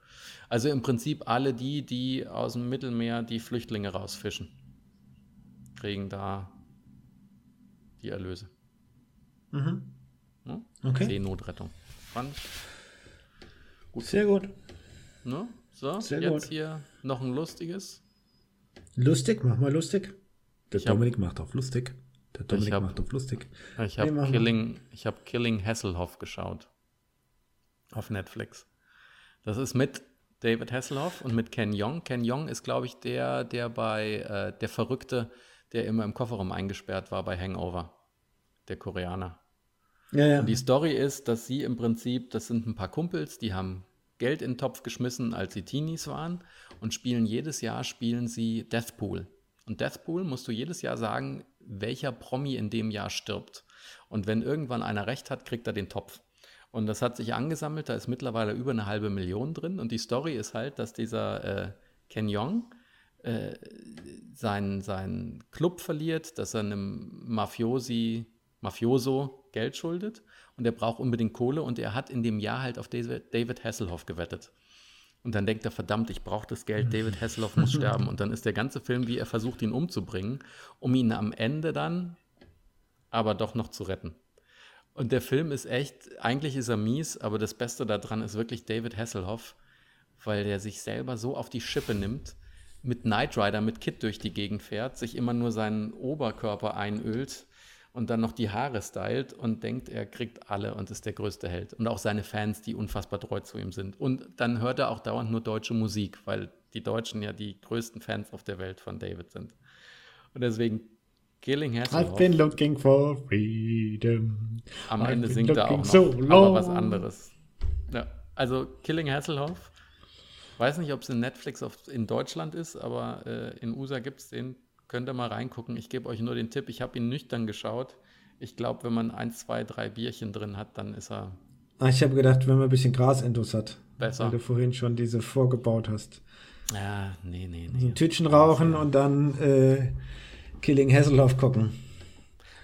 Also im Prinzip alle die, die aus dem Mittelmeer die Flüchtlinge rausfischen, kriegen da die Erlöse. Mhm. Ne? Okay. Seenotrettung. Fand ich, Sehr gut. ne? So, Sehr jetzt gut. hier noch ein lustiges. Lustig, mach mal lustig. Der Ich hab- Dominik macht auf lustig. Der Dominik hab- macht auf lustig. Ich habe mal. Killing, ich hab Killing Hasselhoff geschaut. Auf Netflix. Das ist mit David Hasselhoff und mit Ken Jeong. Ken Jeong ist, glaube ich, der, der bei äh, der Verrückte, der immer im Kofferraum eingesperrt war bei Hangover. Der Koreaner. Ja, ja. Und die Story ist, dass sie im Prinzip, das sind ein paar Kumpels, die haben Geld in den Topf geschmissen, als sie Teenies waren und spielen jedes Jahr spielen sie Deathpool. Und Deathpool musst du jedes Jahr sagen, welcher Promi in dem Jahr stirbt. Und wenn irgendwann einer recht hat, kriegt er den Topf. Und das hat sich angesammelt, da ist mittlerweile über eine halbe Million drin. Und die Story ist halt, dass dieser äh, Ken Jeong äh, seinen, seinen Club verliert, dass er einem Mafiosi, Mafioso Geld schuldet und er braucht unbedingt Kohle und er hat in dem Jahr halt auf David Hasselhoff gewettet. Und dann denkt er, verdammt, ich brauche das Geld, David Hasselhoff muss sterben. Und dann ist der ganze Film, wie er versucht, ihn umzubringen, um ihn am Ende dann aber doch noch zu retten. Und der Film ist echt, eigentlich ist er mies, aber das Beste daran ist wirklich David Hasselhoff, weil der sich selber so auf die Schippe nimmt, mit Knight Rider, mit Kid durch die Gegend fährt, sich immer nur seinen Oberkörper einölt und dann noch die Haare stylt und denkt, er kriegt alle und ist der größte Held. Und auch seine Fans, die unfassbar treu zu ihm sind. Und dann hört er auch dauernd nur deutsche Musik, weil die Deutschen ja die größten Fans auf der Welt von David sind. Und deswegen Killing I've Hasselhoff. been looking for freedom. Am I've Ende singt er auch noch, so aber was anderes. Ja, also Killing Hasselhoff. Weiß nicht, ob es in Netflix auf, in Deutschland ist, aber äh, in USA gibt es den. Könnt ihr mal reingucken. Ich gebe euch nur den Tipp. Ich habe ihn nüchtern geschaut. Ich glaube, wenn man ein, zwei, drei Bierchen drin hat, dann ist er Ah, ich habe gedacht, wenn man ein bisschen Grasentus hat. Besser. Weil du vorhin schon diese vorgebaut hast. Ja, nee, nee, So nee. ein Tütchen rauchen und dann äh, Killing Hasselhoff gucken.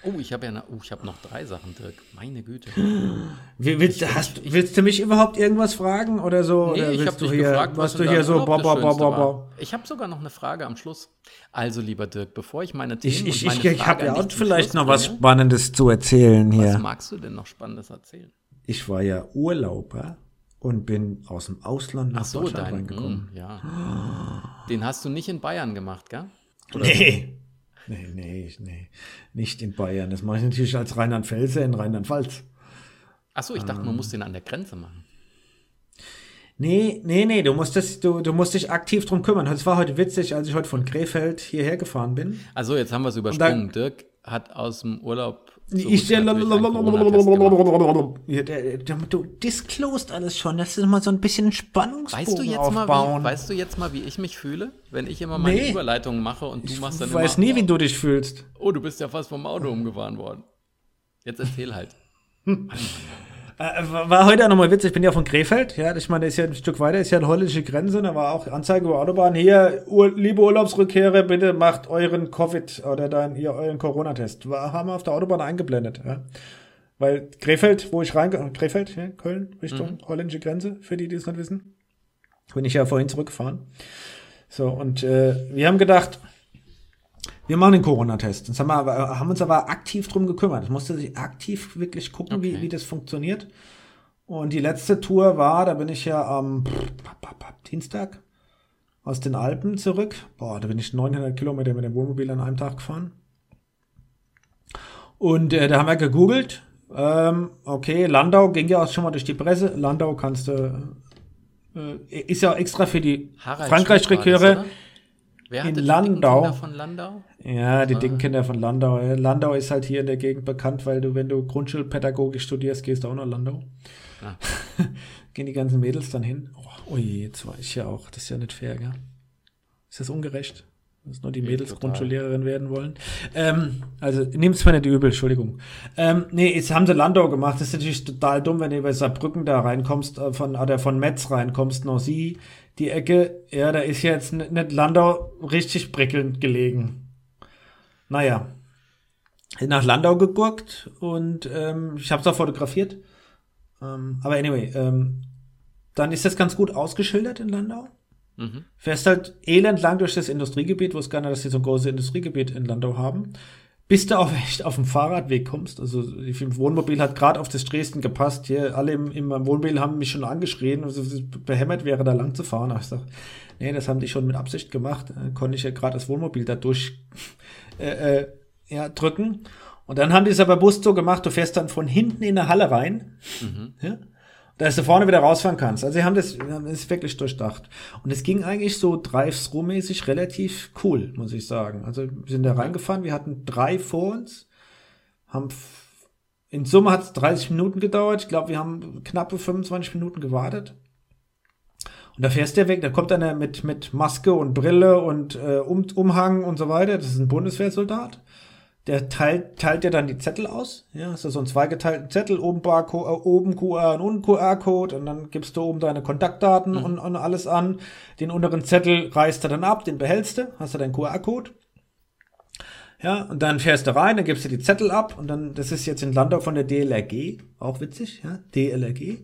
Oh, ich habe ja noch, oh, ich habe noch drei Sachen, Dirk. Meine Güte. Wie, willst, du- hast, willst du mich überhaupt irgendwas fragen oder so? oder Nee, ich willst habe du dich hier, gefragt, was was du hier so Urlaub bo, das bo, bo, Schönste bo, war. bo. Ich habe sogar noch eine Frage am Schluss. Also, lieber Dirk, bevor ich meine Themen Ich, ich, meine ich, ich habe ja auch vielleicht Schluss noch was bringe, Spannendes zu erzählen Was hier. magst du denn noch Spannendes erzählen? Ich war ja Urlauber und bin aus dem Ausland nach Ach so, Deutschland dein, reingekommen. mm, ja. Den hast du nicht in Bayern gemacht, gell? Nee. Nee, nee, nee. Nicht in Bayern. Das mache ich natürlich als Rheinland-Pfälzer in Rheinland-Pfalz. Ach so, ich dachte, man muss den an der Grenze machen. Nee, nee, nee, du musst, das, du, du musst dich aktiv drum kümmern. Es war heute witzig, als ich heute von Krefeld hierher gefahren bin. Also, jetzt haben wir es übersprungen. Dirk hat aus dem Urlaub. Ich, ja, du disclosed alles schon. Das ist mal so ein bisschen Spannungsbogen Weißt du, jetzt aufbauen. mal, wie, weißt du jetzt mal, wie ich mich fühle, wenn ich immer meine Nee. Überleitungen mache und du ich machst dann weiß immer, nie, wie du dich fühlst. oh, du bist ja fast vom Auto umgefahren worden. Jetzt erzähl halt. Äh, war heute auch nochmal witzig, ich bin ja von Krefeld, ja, ich meine, ist ja ein Stück weiter, ist ja eine holländische Grenze, da war auch Anzeige über Autobahn, hier, Ur liebe Urlaubsrückkehrer, bitte macht euren Covid oder dann hier euren Corona-Test. Haben wir auf der Autobahn eingeblendet, ja. Weil Krefeld, wo ich rein, Krefeld, ja, Köln, Richtung holländische Grenze, für die, die es nicht wissen, bin ich ja vorhin zurückgefahren. So, und äh, wir haben gedacht, wir machen den Corona-Test. Das haben, wir, aber- haben uns aber aktiv drum gekümmert. Es musste sich aktiv wirklich gucken, wie, Okay. wie das funktioniert. Und die letzte Tour war, da bin ich ja am Dienstag aus den Alpen zurück. Boah, da bin ich 900 Kilometer mit dem Wohnmobil an einem Tag gefahren. Und äh, da haben wir gegoogelt. Ähm, okay, Landau ging ja auch schon mal durch die Presse. Landau kannst du. Äh, ist ja extra für die Frankreich-Reköre Wer in Landau. Von Landau? Ja, die dicken Kinder von Landau. Landau ist halt hier in der Gegend bekannt, weil du, wenn du Grundschulpädagogik studierst, gehst du auch nach Landau. Ah. Gehen die ganzen Mädels dann hin. Oh, ui, jetzt war ich ja auch. Das ist ja nicht fair, gell? Ist das ungerecht? Dass nur die Mädels total. Grundschullehrerin werden wollen. Ähm, also, nimm's mir nicht übel, Entschuldigung. Ähm, nee, jetzt haben sie Landau gemacht. Das ist natürlich total dumm, wenn du über Saarbrücken da reinkommst, äh, von, oder von Metz reinkommst, Nancy, die Ecke. Ja, da ist jetzt nicht Landau richtig prickelnd gelegen. Naja. Nach Landau gegurkt und ähm, ich habe es auch fotografiert. Ähm, aber anyway, ähm, dann ist das ganz gut ausgeschildert in Landau. Mhm. Fährst halt elend lang durch das Industriegebiet, wo es gar nicht, dass sie so ein großes Industriegebiet in Landau haben, bis du auch echt auf dem Fahrradweg kommst. Also ich finde, Wohnmobil hat gerade auf das Dresden gepasst. Hier alle im, im Wohnmobil haben mich schon angeschrien, also behämmert wäre, da lang zu fahren. Aber ich sag, nee, das haben die schon mit Absicht gemacht. Dann konnte ich ja gerade das Wohnmobil da durch äh, äh, ja, drücken. Und dann haben die es aber bewusst so gemacht, du fährst dann von hinten in eine Halle rein. Ja? Dass du vorne wieder rausfahren kannst. Also sie haben das, haben das wirklich durchdacht. Und es ging eigentlich so Drive-Through-mäßig relativ cool, muss ich sagen. Also wir sind da reingefahren, wir hatten drei vor uns, haben in Summe hat es 30 Minuten gedauert. Ich glaube, wir haben knappe 25 Minuten gewartet. Und da fährst du weg, da kommt einer mit, mit Maske und Brille und äh, um, Umhang und so weiter. Das ist ein Bundeswehrsoldat. Der teilt, teilt dir dann die Zettel aus. Ja, hast du so einen zweigeteilten Zettel, oben, Barcode, äh, oben QR und unten QR-Code und dann gibst du oben deine Kontaktdaten und, und alles an. Den unteren Zettel reißt du dann ab, den behältst du, hast du deinen QR-Code. Ja, und dann fährst du rein, dann gibst du die Zettel ab und dann, das ist jetzt in Landau von der DLRG, auch witzig, ja, DLRG.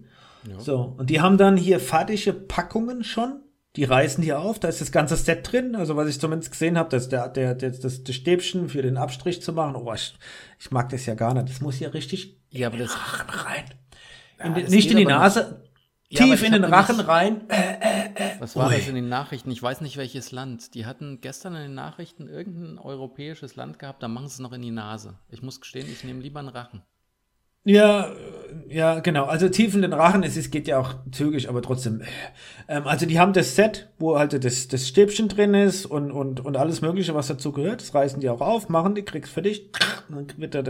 So, und die haben dann hier fertige Packungen schon, die reißen die auf, da ist das ganze Set drin, also was ich zumindest gesehen habe, das der, der, der, das, das Stäbchen für den Abstrich zu machen, oh, ich, ich mag das ja gar nicht, das muss ja richtig Ja, aber das. Rachen rein. In Ja, das nicht in die Nase, Ja, aber tief ich in den Rachen nämlich- rein. Was war Ui. das in den Nachrichten? Ich weiß nicht welches Land. Die hatten gestern in den Nachrichten irgendein europäisches Land gehabt, da machen sie es noch in die Nase. Ich muss gestehen, ich nehme lieber einen Rachen. Ja, äh, ja, genau. Also tief in den Rachen, es ist, geht ja auch zügig, aber trotzdem. äh, Ähm, also die haben das Set, wo halt das, das Stäbchen drin ist und, und, und alles Mögliche, was dazu gehört. Das reißen die auch auf, machen die, kriegst für dich. Dann wird da,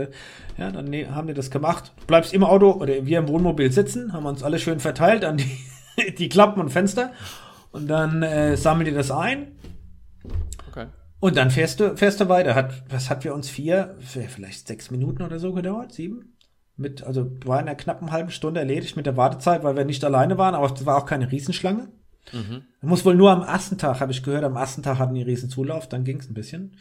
ja, dann ne, haben die das gemacht. Du bleibst im Auto oder wir im Wohnmobil sitzen, haben uns alle schön verteilt an die, die Klappen und Fenster. Und dann äh, sammeln die das ein Okay. und dann fährst du, fährst du weiter. Hat, was hat für uns vier, vielleicht sechs Minuten oder so gedauert? Sieben? Mit, also war in einer knappen halben Stunde erledigt mit der Wartezeit, weil wir nicht alleine waren, aber es war auch keine Riesenschlange. Mhm. Muss wohl nur am ersten Tag, habe ich gehört, am ersten Tag hatten die Riesenzulauf, dann ging es ein bisschen.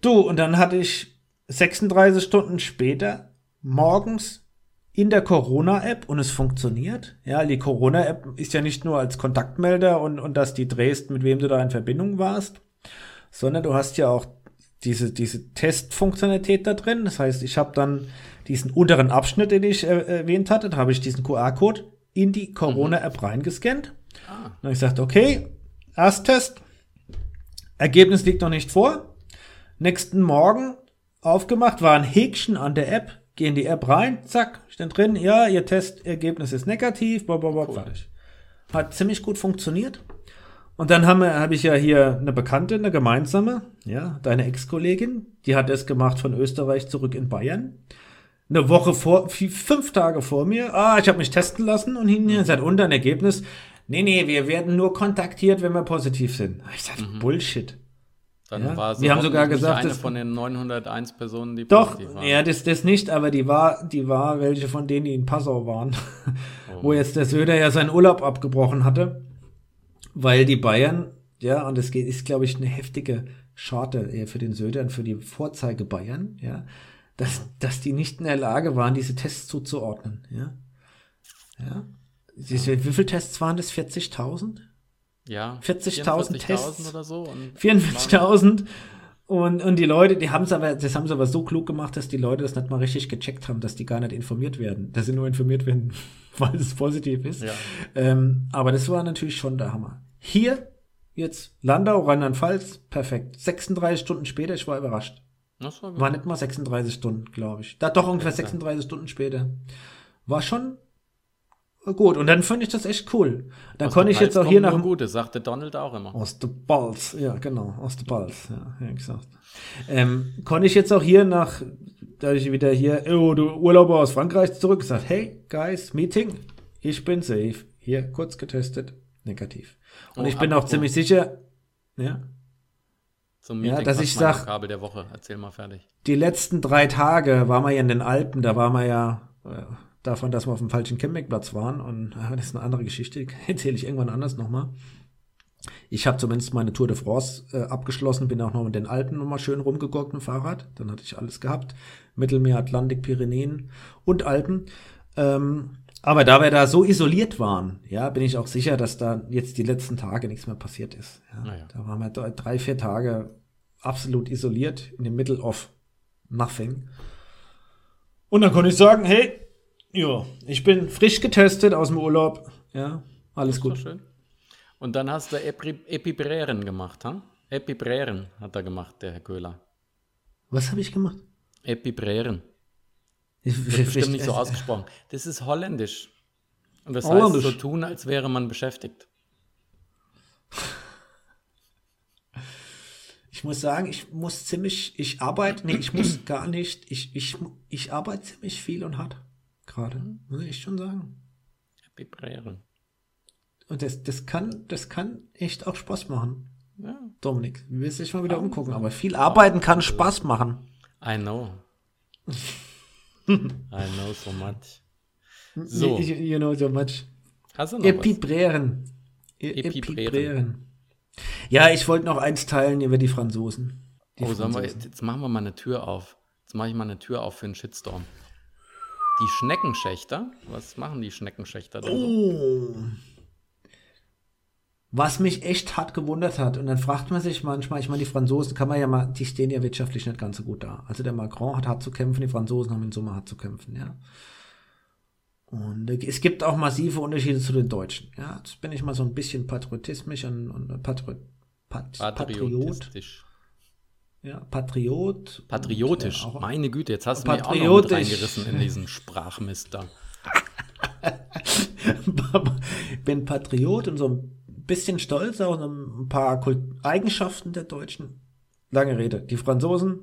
Du, und dann hatte ich 36 Stunden später morgens in der Corona-App und es funktioniert. Ja, die Corona-App ist ja nicht nur als Kontaktmelder und, und dass die drehst, mit wem du da in Verbindung warst, sondern du hast ja auch diese, diese Testfunktionalität da drin. Das heißt, ich habe dann diesen unteren Abschnitt, den ich äh, erwähnt hatte, da habe ich diesen QR-Code in die Corona-App reingescannt. Ah, Dann habe ich gesagt, okay, Ersttest, Ergebnis liegt noch nicht vor. Nächsten Morgen aufgemacht, war ein Häkchen an der App, geh in die App rein, zack, steht drin, ja, ihr Testergebnis ist negativ, blablabla, fertig. Hat ziemlich gut funktioniert. Und dann habe ich ja hier eine Bekannte, eine gemeinsame, ja, deine Ex-Kollegin, die hat es gemacht von Österreich zurück in Bayern. Eine Woche vor, fünf Tage vor mir, ah, ich habe mich testen lassen und hinten seit unter ein Ergebnis, nee, nee, wir werden nur kontaktiert, wenn wir positiv sind. Ich sag, Bullshit. dann Ja, war wir haben sogar gesagt, eine das- von den 901 Personen, die Doch, positiv waren. ja, das, das nicht, aber die war, die war welche von denen, die in Passau waren. Oh. Wo jetzt der Söder ja seinen Urlaub abgebrochen hatte, weil die Bayern, ja, und das ist, glaube ich, eine heftige Scharte äh, für den Söder und für die Vorzeige Bayern, ja, dass, dass die nicht in der Lage waren, diese Tests zuzuordnen, ja. Ja. Diese, wie viele Tests waren das? 40.000? ja 40.000 44.000 Tests. oder so. Und 44.000. Und, und die Leute, die haben es aber, das haben sie aber so klug gemacht, dass die Leute das nicht mal richtig gecheckt haben, dass die gar nicht informiert werden. Dass sie nur informiert werden, weil es positiv ist. Ja. Ähm, aber das war natürlich schon der Hammer. Hier, jetzt Landau, Rheinland-Pfalz, perfekt. 36 Stunden später, ich war überrascht. Das war, war nicht mal 36 Stunden, glaube ich. Da doch ungefähr 36 Stunden später. War schon gut. Und dann fand ich das echt cool. Dann konnte ich jetzt auch hier nach. Gute, sagte Donald auch immer. Aus the Balls, ja, genau, aus the Balls, ja, ja gesagt. Ähm, konnte ich jetzt auch hier nach, da ich wieder hier, oh, du Urlauber aus Frankreich zurück, gesagt, hey, guys, Meeting, ich bin safe. Hier, kurz getestet, negativ. Und oh, ich bin auch ziemlich sicher, ja. Zum Meeting, ja, dass ich sag, Kabel der Woche, erzähl mal fertig. Die letzten drei Tage waren wir ja in den Alpen, da waren wir ja, äh, davon, dass wir auf dem falschen Campingplatz waren. Und äh, das ist eine andere Geschichte, erzähle ich irgendwann anders nochmal. Ich habe zumindest meine Tour de France äh, abgeschlossen, bin auch noch mit den Alpen nochmal schön rumgegockt mit dem Fahrrad. Dann hatte ich alles gehabt. Mittelmeer, Atlantik, Pyrenäen und Alpen. Ähm, aber da wir da so isoliert waren, ja, bin ich auch sicher, dass da jetzt die letzten Tage nichts mehr passiert ist. Ja. Naja. Da waren wir drei, vier Tage absolut isoliert in dem Middle of nothing. Und dann konnte ich sagen, hey, ja, ich bin frisch getestet aus dem Urlaub. Ja, alles gut. Schön. Und dann hast du Epi Epibrären gemacht, ha? Epibrären hat er gemacht, der Herr Köhler. Was habe ich gemacht? Epibrären. Das wird bestimmt nicht so ausgesprochen. Das ist holländisch. Und das heißt so tun, als wäre man beschäftigt. Ich muss sagen, ich muss ziemlich, ich arbeite, nee, ich muss gar nicht, ich, ich, ich arbeite ziemlich viel und hart gerade, muss ich schon sagen. Vibrieren. Und das, das kann, das kann echt auch Spaß machen. Ja. Dominik, willst dich mal wieder umgucken, aber viel arbeiten kann Spaß machen. I know. I know so much. So. You, you know so much. Hast du noch Epibrären. E Epibrären. Ja, ich wollte noch eins teilen über die Franzosen. Die oh, Franzosen. Wir, jetzt machen wir mal eine Tür auf. Jetzt mache ich mal eine Tür auf für einen Shitstorm. Die Schneckenschächter, was machen die Schneckenschächter denn so? Was mich echt hart gewundert hat, und dann fragt man sich manchmal, ich meine, die Franzosen kann man ja mal, die stehen ja wirtschaftlich nicht ganz so gut da. Also der Macron hat hart zu kämpfen, die Franzosen haben in Summe hart zu kämpfen, ja. Und es gibt auch massive Unterschiede zu den Deutschen. Ja, jetzt bin ich mal so ein bisschen patriotismisch und, und Patri Pat Patriot. Ja, Patriot. Patriotisch. Und, äh, Meine Güte, jetzt hast du mich auch noch mit reingerissen in diesen Sprachmist da. bin Patriot und so ein bisschen stolz auf ein paar Eigenschaften der Deutschen. Lange Rede. Die Franzosen.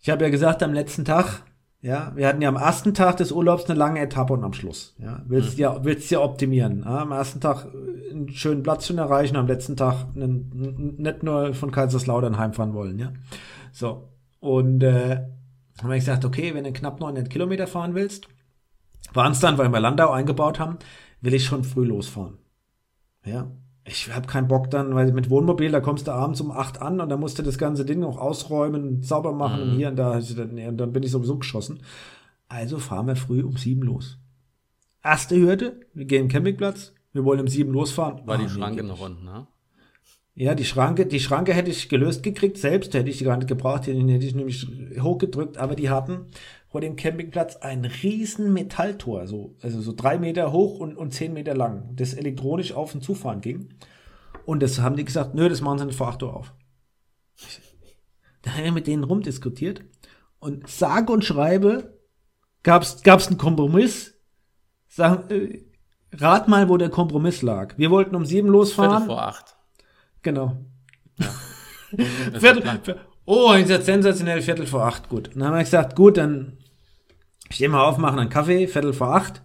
Ich habe ja gesagt am letzten Tag, ja, wir hatten ja am ersten Tag des Urlaubs eine lange Etappe und am Schluss. Ja, willst mhm. ja, willst ja optimieren. Ja, am ersten Tag einen schönen Platz zu erreichen, am letzten Tag einen, nicht nur von Kaiserslautern heimfahren wollen. Ja, so und äh, haben wir gesagt, okay, wenn du knapp 900 Kilometer fahren willst, waren es dann, weil wir Landau eingebaut haben, will ich schon früh losfahren. Ja, ich habe keinen Bock dann, weil mit Wohnmobil, da kommst du abends um acht an und dann musst du das ganze Ding noch ausräumen, sauber machen mhm. und hier und da. Und dann bin ich sowieso geschossen. Also fahren wir früh um sieben los. Erste Hürde, wir gehen Campingplatz, wir wollen um sieben losfahren. War ah, die Schranke noch unten, ne? Ja, die Schranke, die Schranke hätte ich gelöst gekriegt, selbst hätte ich die gar nicht gebraucht, die hätte ich nämlich hochgedrückt, aber die hatten vor dem Campingplatz ein riesen Metalltor, so, also so drei Meter hoch und, und zehn Meter lang, das elektronisch auf und zufahren ging. Und das haben die gesagt, nö, das machen sie nicht vor 8 Uhr auf. Da haben wir mit denen rumdiskutiert und sage und schreibe, gab's, gab's einen Kompromiss. Sag, äh, rat mal, wo der Kompromiss lag. Wir wollten um sieben losfahren. Viertel vor acht. Genau. Ja. Viertel, oh, sensationell Viertel vor acht. Gut. Dann haben wir gesagt, gut, dann stehen wir auf, machen einen Kaffee, Viertel vor acht.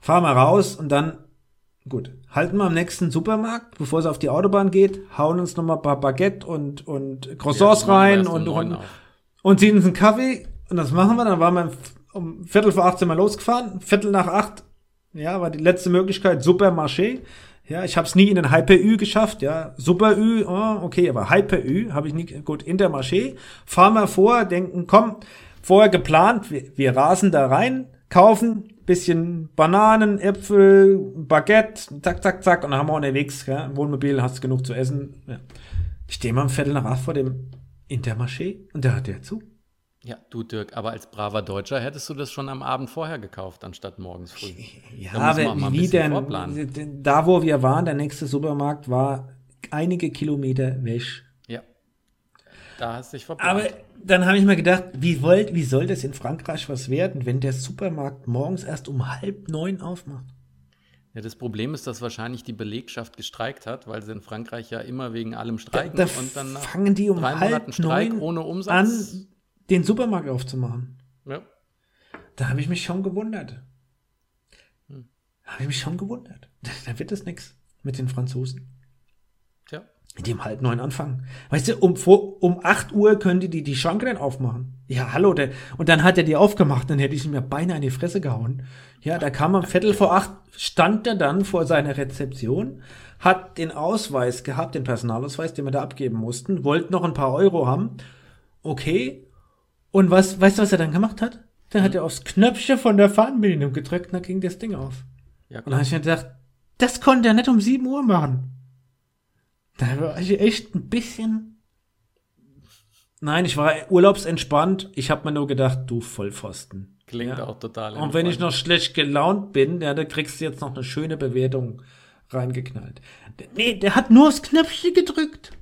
Fahren wir raus und dann, gut, halten wir am nächsten Supermarkt, bevor es auf die Autobahn geht, hauen uns nochmal ein paar Baguette und, und Croissants ja, rein und, und, und ziehen uns einen Kaffee. Und das machen wir. Dann waren wir um Viertel vor acht sind wir losgefahren. Viertel nach acht, ja, war die letzte Möglichkeit, Supermarché. Ja, ich habe es nie in den Hyper-Ü geschafft, ja. Super-Ü, oh, okay, aber Hyper-Ü habe ich nie, gut, Intermarché. Fahren wir vor, denken, komm, vorher geplant, wir, wir rasen da rein, kaufen, bisschen Bananen, Äpfel, Baguette, zack, zack, zack, und dann haben wir unterwegs, ja, im Wohnmobil hast du genug zu essen. Ja. Stehen wir am Viertel nach acht vor dem Intermarché und der hat ja zu. Ja, du Dirk, aber als braver Deutscher hättest du das schon am Abend vorher gekauft, anstatt morgens früh. Ja, aber wie denn? Da, wo wir waren, der nächste Supermarkt war einige Kilometer weg. Ja. Da hast du dich verbrannt. Aber dann habe ich mir gedacht, wie, wollt, wie soll das in Frankreich was werden, wenn der Supermarkt morgens erst um halb neun aufmacht? Ja, das Problem ist, dass wahrscheinlich die Belegschaft gestreikt hat, weil sie in Frankreich ja immer wegen allem streiken Da, da und dann fangen die um drei halb Monaten Streik neun ohne Umsatz. an, den Supermarkt aufzumachen. Ja. Da habe ich mich schon gewundert. Hm. Da habe ich mich schon gewundert. Da wird das nix mit den Franzosen. Um halb neun anfangen. Weißt du, um, vor, um acht Uhr können die die, die Schranke dann aufmachen. Ja, hallo, der, und dann hat er die aufgemacht, dann hätte ich ja beinahe in die Fresse gehauen. Ja, da kam am Viertel vor acht, stand er dann vor seiner Rezeption, hat den Ausweis gehabt, den Personalausweis, den wir da abgeben mussten, wollte noch ein paar Euro haben. Okay. Und was, weißt du, was er dann gemacht hat? Dann hat er aufs Knöpfchen von der Fernbedienung gedrückt und dann ging das Ding auf. Ja, Und dann habe ich mir gedacht, das konnte er nicht um 7 Uhr machen. Da war ich echt ein bisschen. Nein, ich war urlaubsentspannt. Ich habe mir nur gedacht, du Vollpfosten. Klingt Ja. auch total Und wenn ich noch schlecht gelaunt bin, ja, da kriegst du jetzt noch eine schöne Bewertung reingeknallt. Nee, der hat nur aufs Knöpfchen gedrückt.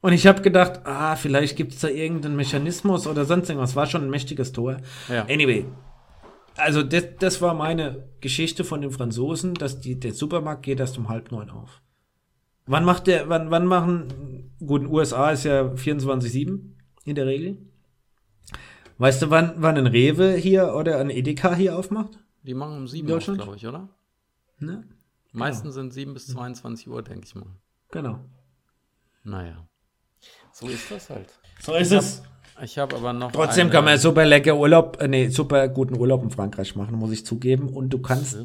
Und ich habe gedacht, ah, vielleicht gibt's da irgendeinen Mechanismus oder sonst irgendwas. War schon ein mächtiges Tor. Ja. Anyway, also das, das war meine Geschichte von den Franzosen, dass die, der Supermarkt geht erst um halb neun auf. Wann macht der, wann, wann machen, gut, in USA ist ja 24-7 in der Regel. Weißt du, wann, wann ein Rewe hier oder ein Edeka hier aufmacht? Die machen um sieben, Deutschland? glaube ich, oder? Ne? Meistens sind sieben bis 22 Uhr, denke ich mal. Genau. Naja. So ist das halt. So ist es. Ich habe aber noch. Trotzdem eine- kann man super lecker Urlaub, äh, nee, super guten Urlaub in Frankreich machen, muss ich zugeben. Und du kannst,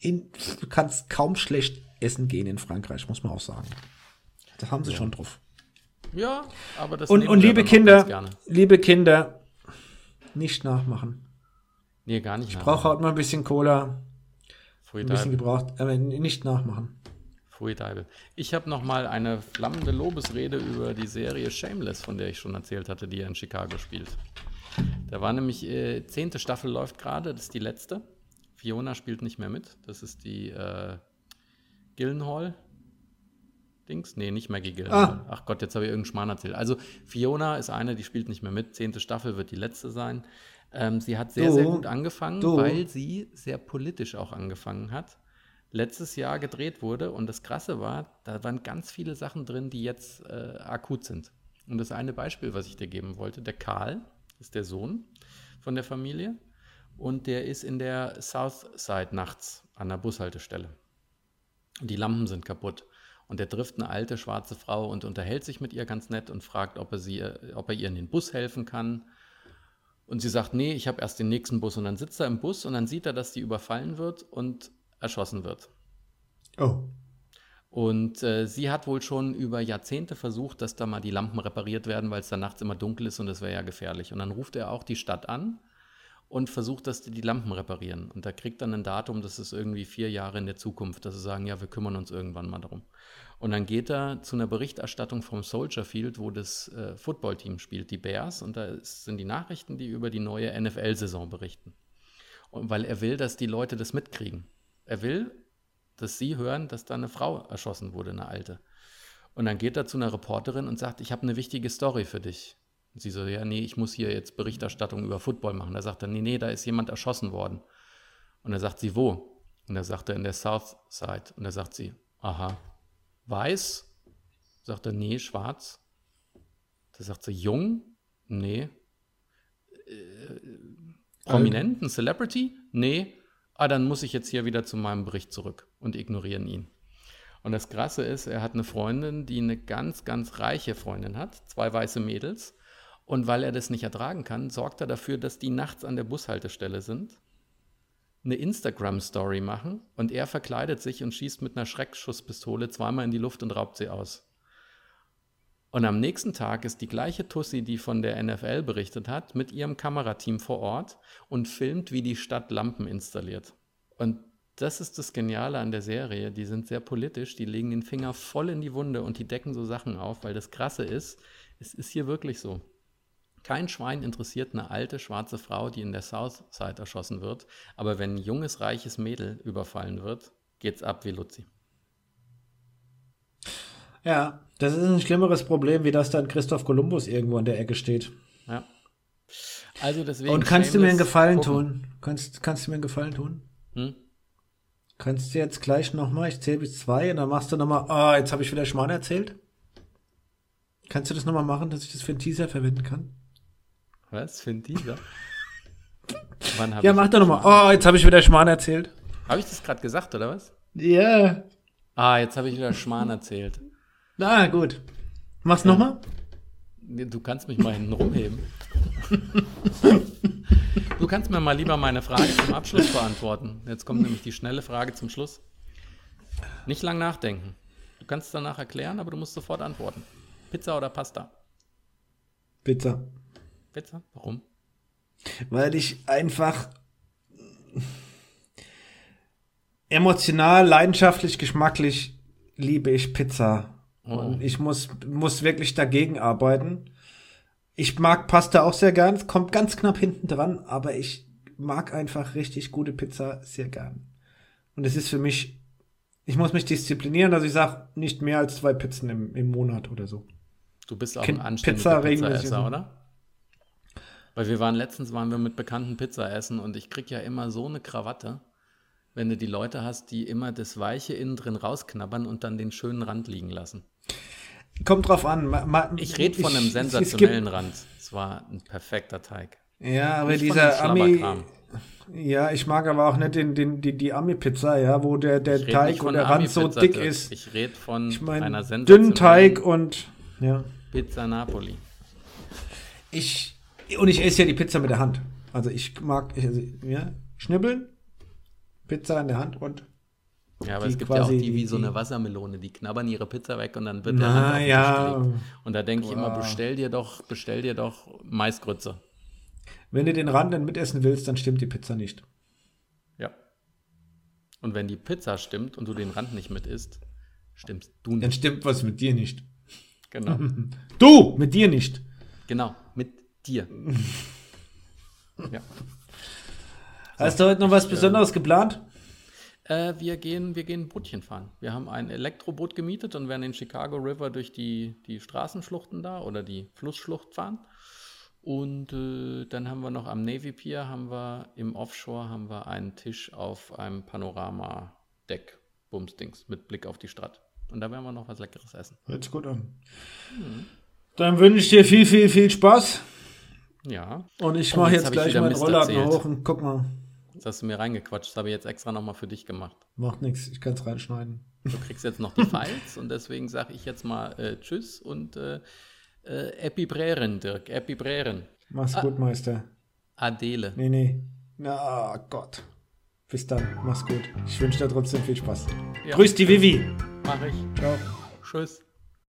in, du kannst kaum schlecht essen gehen in Frankreich, muss man auch sagen. Da haben sie schon drauf. Ja, aber das Und, und liebe Kinder, liebe Kinder, nicht nachmachen. Nee, gar nicht. Ich brauche heute mal ein bisschen Cola, ein bisschen gebraucht, aber nicht nachmachen. Pfui Deibel. Ich habe noch mal eine flammende Lobesrede über die Serie Shameless, von der ich schon erzählt hatte, die er in Chicago spielt. Da war nämlich, äh, zehnte Staffel läuft gerade, das ist die letzte. Fiona spielt nicht mehr mit. Das ist die äh, Gillenhall. Dings? Nee, nicht Maggie Gillenhall. Ach Gott, jetzt habe ich irgendeinen Schmarrn erzählt. Also Fiona ist eine, die spielt nicht mehr mit. Zehnte Staffel wird die letzte sein. Ähm, sie hat sehr, Du, sehr gut angefangen, du. weil sie sehr politisch auch angefangen hat. Letztes Jahr gedreht wurde und das Krasse war, da waren ganz viele Sachen drin, die jetzt äh, akut sind. Und das eine Beispiel, was ich dir geben wollte, der Karl ist der Sohn von der Familie und der ist in der Southside nachts an der Bushaltestelle. Die Lampen sind kaputt. Und er trifft eine alte schwarze Frau und unterhält sich mit ihr ganz nett und fragt, ob er, sie, äh, ob er ihr in den Bus helfen kann. Und sie sagt, nee, ich habe erst den nächsten Bus. Und dann sitzt er im Bus und dann sieht er, dass die überfallen wird und erschossen wird. Oh. Und äh, sie hat wohl schon über Jahrzehnte versucht, dass da mal die Lampen repariert werden, weil es da nachts immer dunkel ist und das wäre ja gefährlich. Und dann ruft er auch die Stadt an und versucht, dass die die Lampen reparieren. Und da kriegt dann ein Datum, das ist irgendwie vier Jahre in der Zukunft, dass sie sagen, ja, wir kümmern uns irgendwann mal darum. Und dann geht er zu einer Berichterstattung vom Soldier Field, wo das äh, Footballteam spielt, die Bears. Und da ist, sind die Nachrichten, die über die neue NFL-Saison berichten. Und weil er will, dass die Leute das mitkriegen. Er will, dass sie hören, dass da eine Frau erschossen wurde, eine alte. Und dann geht er zu einer Reporterin und sagt, ich habe eine wichtige Story für dich. Und sie so, ja, nee, ich muss hier jetzt Berichterstattung über Football machen. Da sagt er, nee, nee, da ist jemand erschossen worden. Und er sagt sie, wo? Und er sagt er, in der South Side. Und er sagt sie, aha, weiß? Sagt er, nee, schwarz. Da sagt sie, jung? Nee. Äh, prominent, ein Celebrity? Nee. Ah, dann muss ich jetzt hier wieder zu meinem Bericht zurück und ignorieren ihn. Und das Krasse ist, er hat eine Freundin, die eine ganz, ganz reiche Freundin hat, zwei weiße Mädels. Und weil er das nicht ertragen kann, sorgt er dafür, dass die nachts an der Bushaltestelle sind, eine Instagram-Story machen und er verkleidet sich und schießt mit einer Schreckschusspistole zweimal in die Luft und raubt sie aus. Und am nächsten Tag ist die gleiche Tussi, die von der NFL berichtet hat, mit ihrem Kamerateam vor Ort und filmt, wie die Stadt Lampen installiert. Und das ist das Geniale an der Serie. Die sind sehr politisch, die legen den Finger voll in die Wunde und die decken so Sachen auf, weil das Krasse ist, es ist hier wirklich so. Kein Schwein interessiert eine alte schwarze Frau, die in der Southside erschossen wird, aber wenn ein junges, reiches Mädel überfallen wird, geht's ab wie Luzi. Ja, das ist ein schlimmeres Problem, wie das dann Christoph Kolumbus irgendwo an der Ecke steht. Ja. Also deswegen. Und kannst du mir einen Gefallen gucken. tun? Kannst, kannst du mir einen Gefallen tun? Hm? Kannst du jetzt gleich nochmal, ich zähle bis zwei und dann machst du nochmal, ah, jetzt habe ich wieder Schmarrn erzählt. Kannst du das nochmal machen, dass ich das für einen Teaser verwenden kann? Was? Für ein Teaser? Ja, mach doch nochmal. Oh, jetzt habe ich wieder Schmarrn erzählt. Habe ich das gerade gesagt, oder was? Ja. Ah, jetzt habe ich wieder Schmarrn erzählt. Na gut. Mach's nochmal? Du kannst mich mal hinten rumheben. Du kannst mir mal lieber meine Frage zum Abschluss beantworten. Jetzt kommt nämlich die schnelle Frage zum Schluss. Nicht lang nachdenken. Du kannst es danach erklären, aber du musst sofort antworten. Pizza oder Pasta? Pizza. Pizza? Warum? Weil ich einfach emotional, leidenschaftlich, geschmacklich liebe ich Pizza. Und ich muss, muss wirklich dagegen arbeiten. Ich mag Pasta auch sehr gern. Es kommt ganz knapp hinten dran, aber ich mag einfach richtig gute Pizza sehr gern. Und es ist für mich, ich muss mich disziplinieren, dass ich sage, nicht mehr als zwei Pizzen im, im Monat oder so. Du bist auch Kind- ein anständiger Pizza Pizzaesser, oder? Weil wir waren letztens waren wir mit bekannten Pizza essen und ich krieg ja immer so eine Krawatte, wenn du die Leute hast, die immer das Weiche innen drin rausknabbern und dann den schönen Rand liegen lassen. Kommt drauf an. Ma, ma, Ich rede von einem es gibt- sensationellen Rand. Es war ein perfekter Teig. Ja, aber Nicht dieser Ami. Ja, ich mag aber auch nicht den, den, die, die Ami-Pizza, ja, wo der, der Teig und der einer Rand so dick Dirk. ist. Ich rede von Ich einer meine, sensationellen dünnen Teig und ja. Pizza Napoli. Ich und ich esse ja die Pizza mit der Hand. Also ich mag, ich, also, ja, schnibbeln, Pizza in der Hand und Ja, aber Die es gibt ja auch quasi die wie so die- eine Wassermelone, die knabbern ihre Pizza weg und dann wird der den ja. Und da denke ich immer, bestell dir doch, bestell dir doch Maisgrütze. wenn du den Rand dann mitessen willst, dann stimmt die Pizza nicht. Ja. Und wenn die Pizza stimmt und du den Rand nicht mit isst, stimmst du Dann nicht. stimmt was mit dir nicht. Genau. Du, mit dir nicht. genau. Dir. Ja. Hast du heute noch was Besonderes geplant? Äh, wir, gehen, wir gehen Bootchen fahren. Wir haben ein Elektroboot gemietet und werden den Chicago River durch die, die Straßenschluchten da oder die Flussschlucht fahren. Und äh, dann haben wir noch am Navy Pier, haben wir im Offshore, haben wir einen Tisch auf einem Panorama-Deck, Bumsdings, mit Blick auf die Stadt. Und da werden wir noch was Leckeres essen. Hört sich gut an. Dann wünsche ich dir viel, viel, viel Spaß. Ja, Und ich Oh, mache jetzt jetzt gleich meinen Rollladen erzählt. hoch und guck mal. das hast du mir reingequatscht. Das habe ich jetzt extra nochmal für dich gemacht. Macht nichts, ich kann es reinschneiden. Du kriegst jetzt noch die Files und deswegen sage ich jetzt mal äh, Tschüss und äh, äh, Epi Brären, Dirk, Epi Brären. Mach's Ah. gut, Meister. Adele. Nee, nee. Na Gott. Bis dann. Mach's gut. Ich wünsche dir trotzdem viel Spaß. Ja. Grüß die Vivi. Mach ich. Ciao. Tschüss.